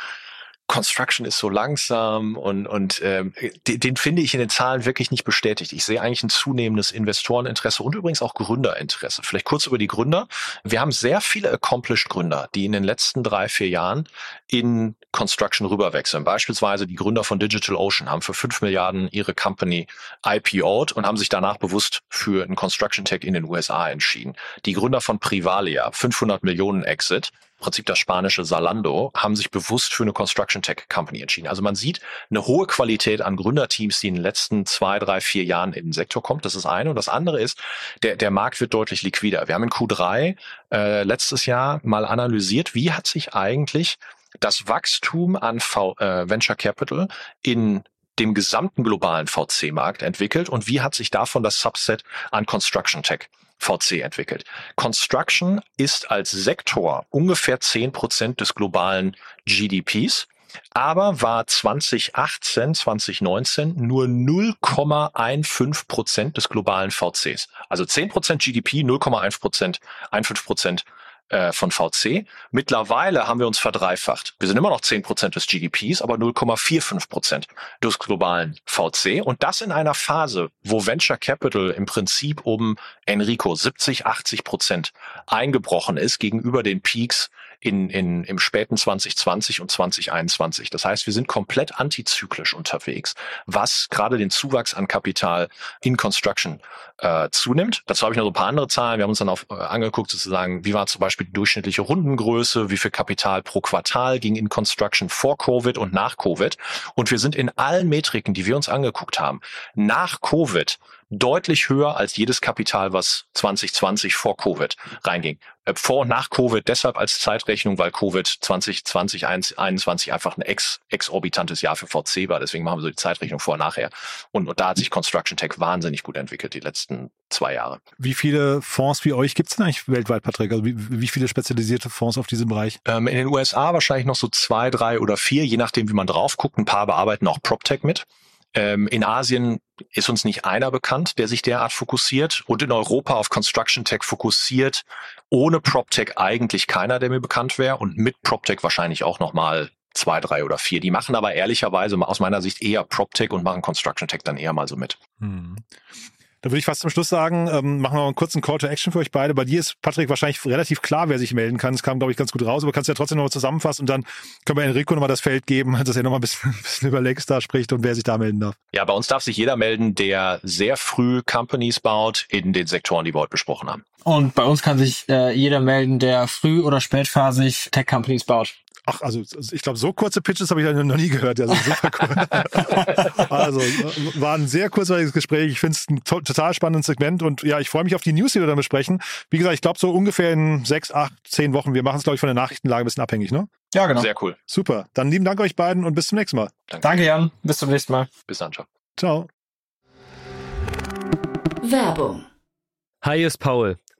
Construction ist so langsam und, und ähm, den, den finde ich in den Zahlen wirklich nicht bestätigt. Ich sehe eigentlich ein zunehmendes Investoreninteresse und übrigens auch Gründerinteresse. Vielleicht kurz über die Gründer. Wir haben sehr viele accomplished Gründer, die in den letzten drei, vier Jahren in Construction rüberwechseln. Beispielsweise die Gründer von DigitalOcean haben für fünf Milliarden ihre Company IPO'd und haben sich danach bewusst für einen Construction Tech in den USA entschieden. Die Gründer von Privalia, 500 Millionen Exit, Prinzip das spanische Salando, haben sich bewusst für eine Construction Tech Company entschieden. Also man sieht eine hohe Qualität an Gründerteams, die in den letzten zwei, drei, vier Jahren in den Sektor kommt. Das ist eine. Und das andere ist, der, der Markt wird deutlich liquider. Wir haben in Q3 äh, letztes Jahr mal analysiert, wie hat sich eigentlich das Wachstum an v, äh, Venture Capital in dem gesamten globalen VC-Markt entwickelt und wie hat sich davon das Subset an Construction Tech VC entwickelt. Construction ist als Sektor ungefähr zehn Prozent des globalen GDPs aber war 2018, 2019 nur 0,15 Prozent des globalen VCs. Also 10 Prozent GDP, 0,1 Prozent, 1,5 Prozent äh, von VC. Mittlerweile haben wir uns verdreifacht. Wir sind immer noch 10 Prozent des GDPs, aber 0,45 Prozent des globalen VC. Und das in einer Phase, wo Venture Capital im Prinzip um Enrico 70, 80 Prozent eingebrochen ist gegenüber den Peaks in, in, im späten 2020 und 2021. Das heißt, wir sind komplett antizyklisch unterwegs, was gerade den Zuwachs an Kapital in Construction äh, zunimmt. Dazu habe ich noch so ein paar andere Zahlen. Wir haben uns dann auf, äh, angeguckt, sozusagen, wie war zum Beispiel die durchschnittliche Rundengröße, wie viel Kapital pro Quartal ging in Construction vor Covid und nach Covid. Und wir sind in allen Metriken, die wir uns angeguckt haben, nach Covid deutlich höher als jedes Kapital, was 2020 vor Covid reinging. Äh, vor und nach Covid deshalb als Zeitrechnung, weil Covid 2020, 2021 einfach ein ex, exorbitantes Jahr für VC war. Deswegen machen wir so die Zeitrechnung vor und nachher. Und, und da hat sich Construction Tech wahnsinnig gut entwickelt die letzten zwei Jahre. Wie viele Fonds wie euch gibt es denn eigentlich weltweit, Patrick? Also wie, wie viele spezialisierte Fonds auf diesem Bereich? Ähm, in den USA wahrscheinlich noch so zwei, drei oder vier, je nachdem, wie man drauf guckt. Ein paar bearbeiten auch PropTech mit. Ähm, in Asien ist uns nicht einer bekannt, der sich derart fokussiert und in Europa auf Construction Tech fokussiert. Ohne PropTech eigentlich keiner, der mir bekannt wäre und mit PropTech wahrscheinlich auch nochmal zwei, drei oder vier. Die machen aber ehrlicherweise aus meiner Sicht eher PropTech und machen Construction Tech dann eher mal so mit. Hm. Da würde ich fast zum Schluss sagen, ähm, machen wir mal einen kurzen Call to Action für euch beide. Bei dir ist, Patrick, wahrscheinlich relativ klar, wer sich melden kann. Es kam, glaube ich, ganz gut raus, aber kannst du ja trotzdem nochmal zusammenfassen und dann können wir Enrico nochmal das Feld geben, dass er nochmal ein bisschen, ein bisschen über Lakestar spricht und wer sich da melden darf. Ja, bei uns darf sich jeder melden, der sehr früh Companies baut in den Sektoren, die wir heute besprochen haben. Und bei uns kann sich äh, jeder melden, der früh- oder spätphasig Tech-Companies baut. Ach, also, ich glaube, so kurze Pitches habe ich noch nie gehört. Also super cool. also war ein sehr kurzweiliges Gespräch. Ich finde es ein total spannendes Segment und ja, ich freue mich auf die News, die wir dann besprechen. Wie gesagt, ich glaube so ungefähr in sechs, acht, zehn Wochen. Wir machen es, glaube ich, von der Nachrichtenlage ein bisschen abhängig, ne? Ja, genau. Sehr cool. Super. Dann lieben Dank euch beiden und bis zum nächsten Mal. Danke, Danke Jan. Bis zum nächsten Mal. Bis dann, ciao. Ciao. Werbung. Hi, ist Paul.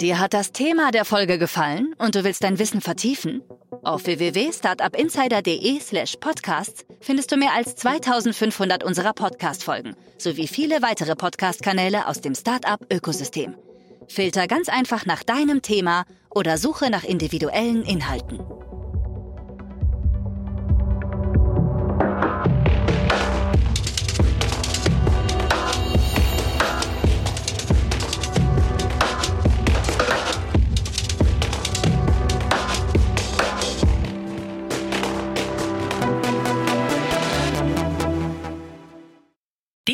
Dir hat das Thema der Folge gefallen und du willst dein Wissen vertiefen? Auf www.startupinsider.de slash podcasts findest du mehr als 2500 unserer Podcast-Folgen sowie viele weitere Podcast-Kanäle aus dem Startup-Ökosystem. Filter ganz einfach nach deinem Thema oder suche nach individuellen Inhalten.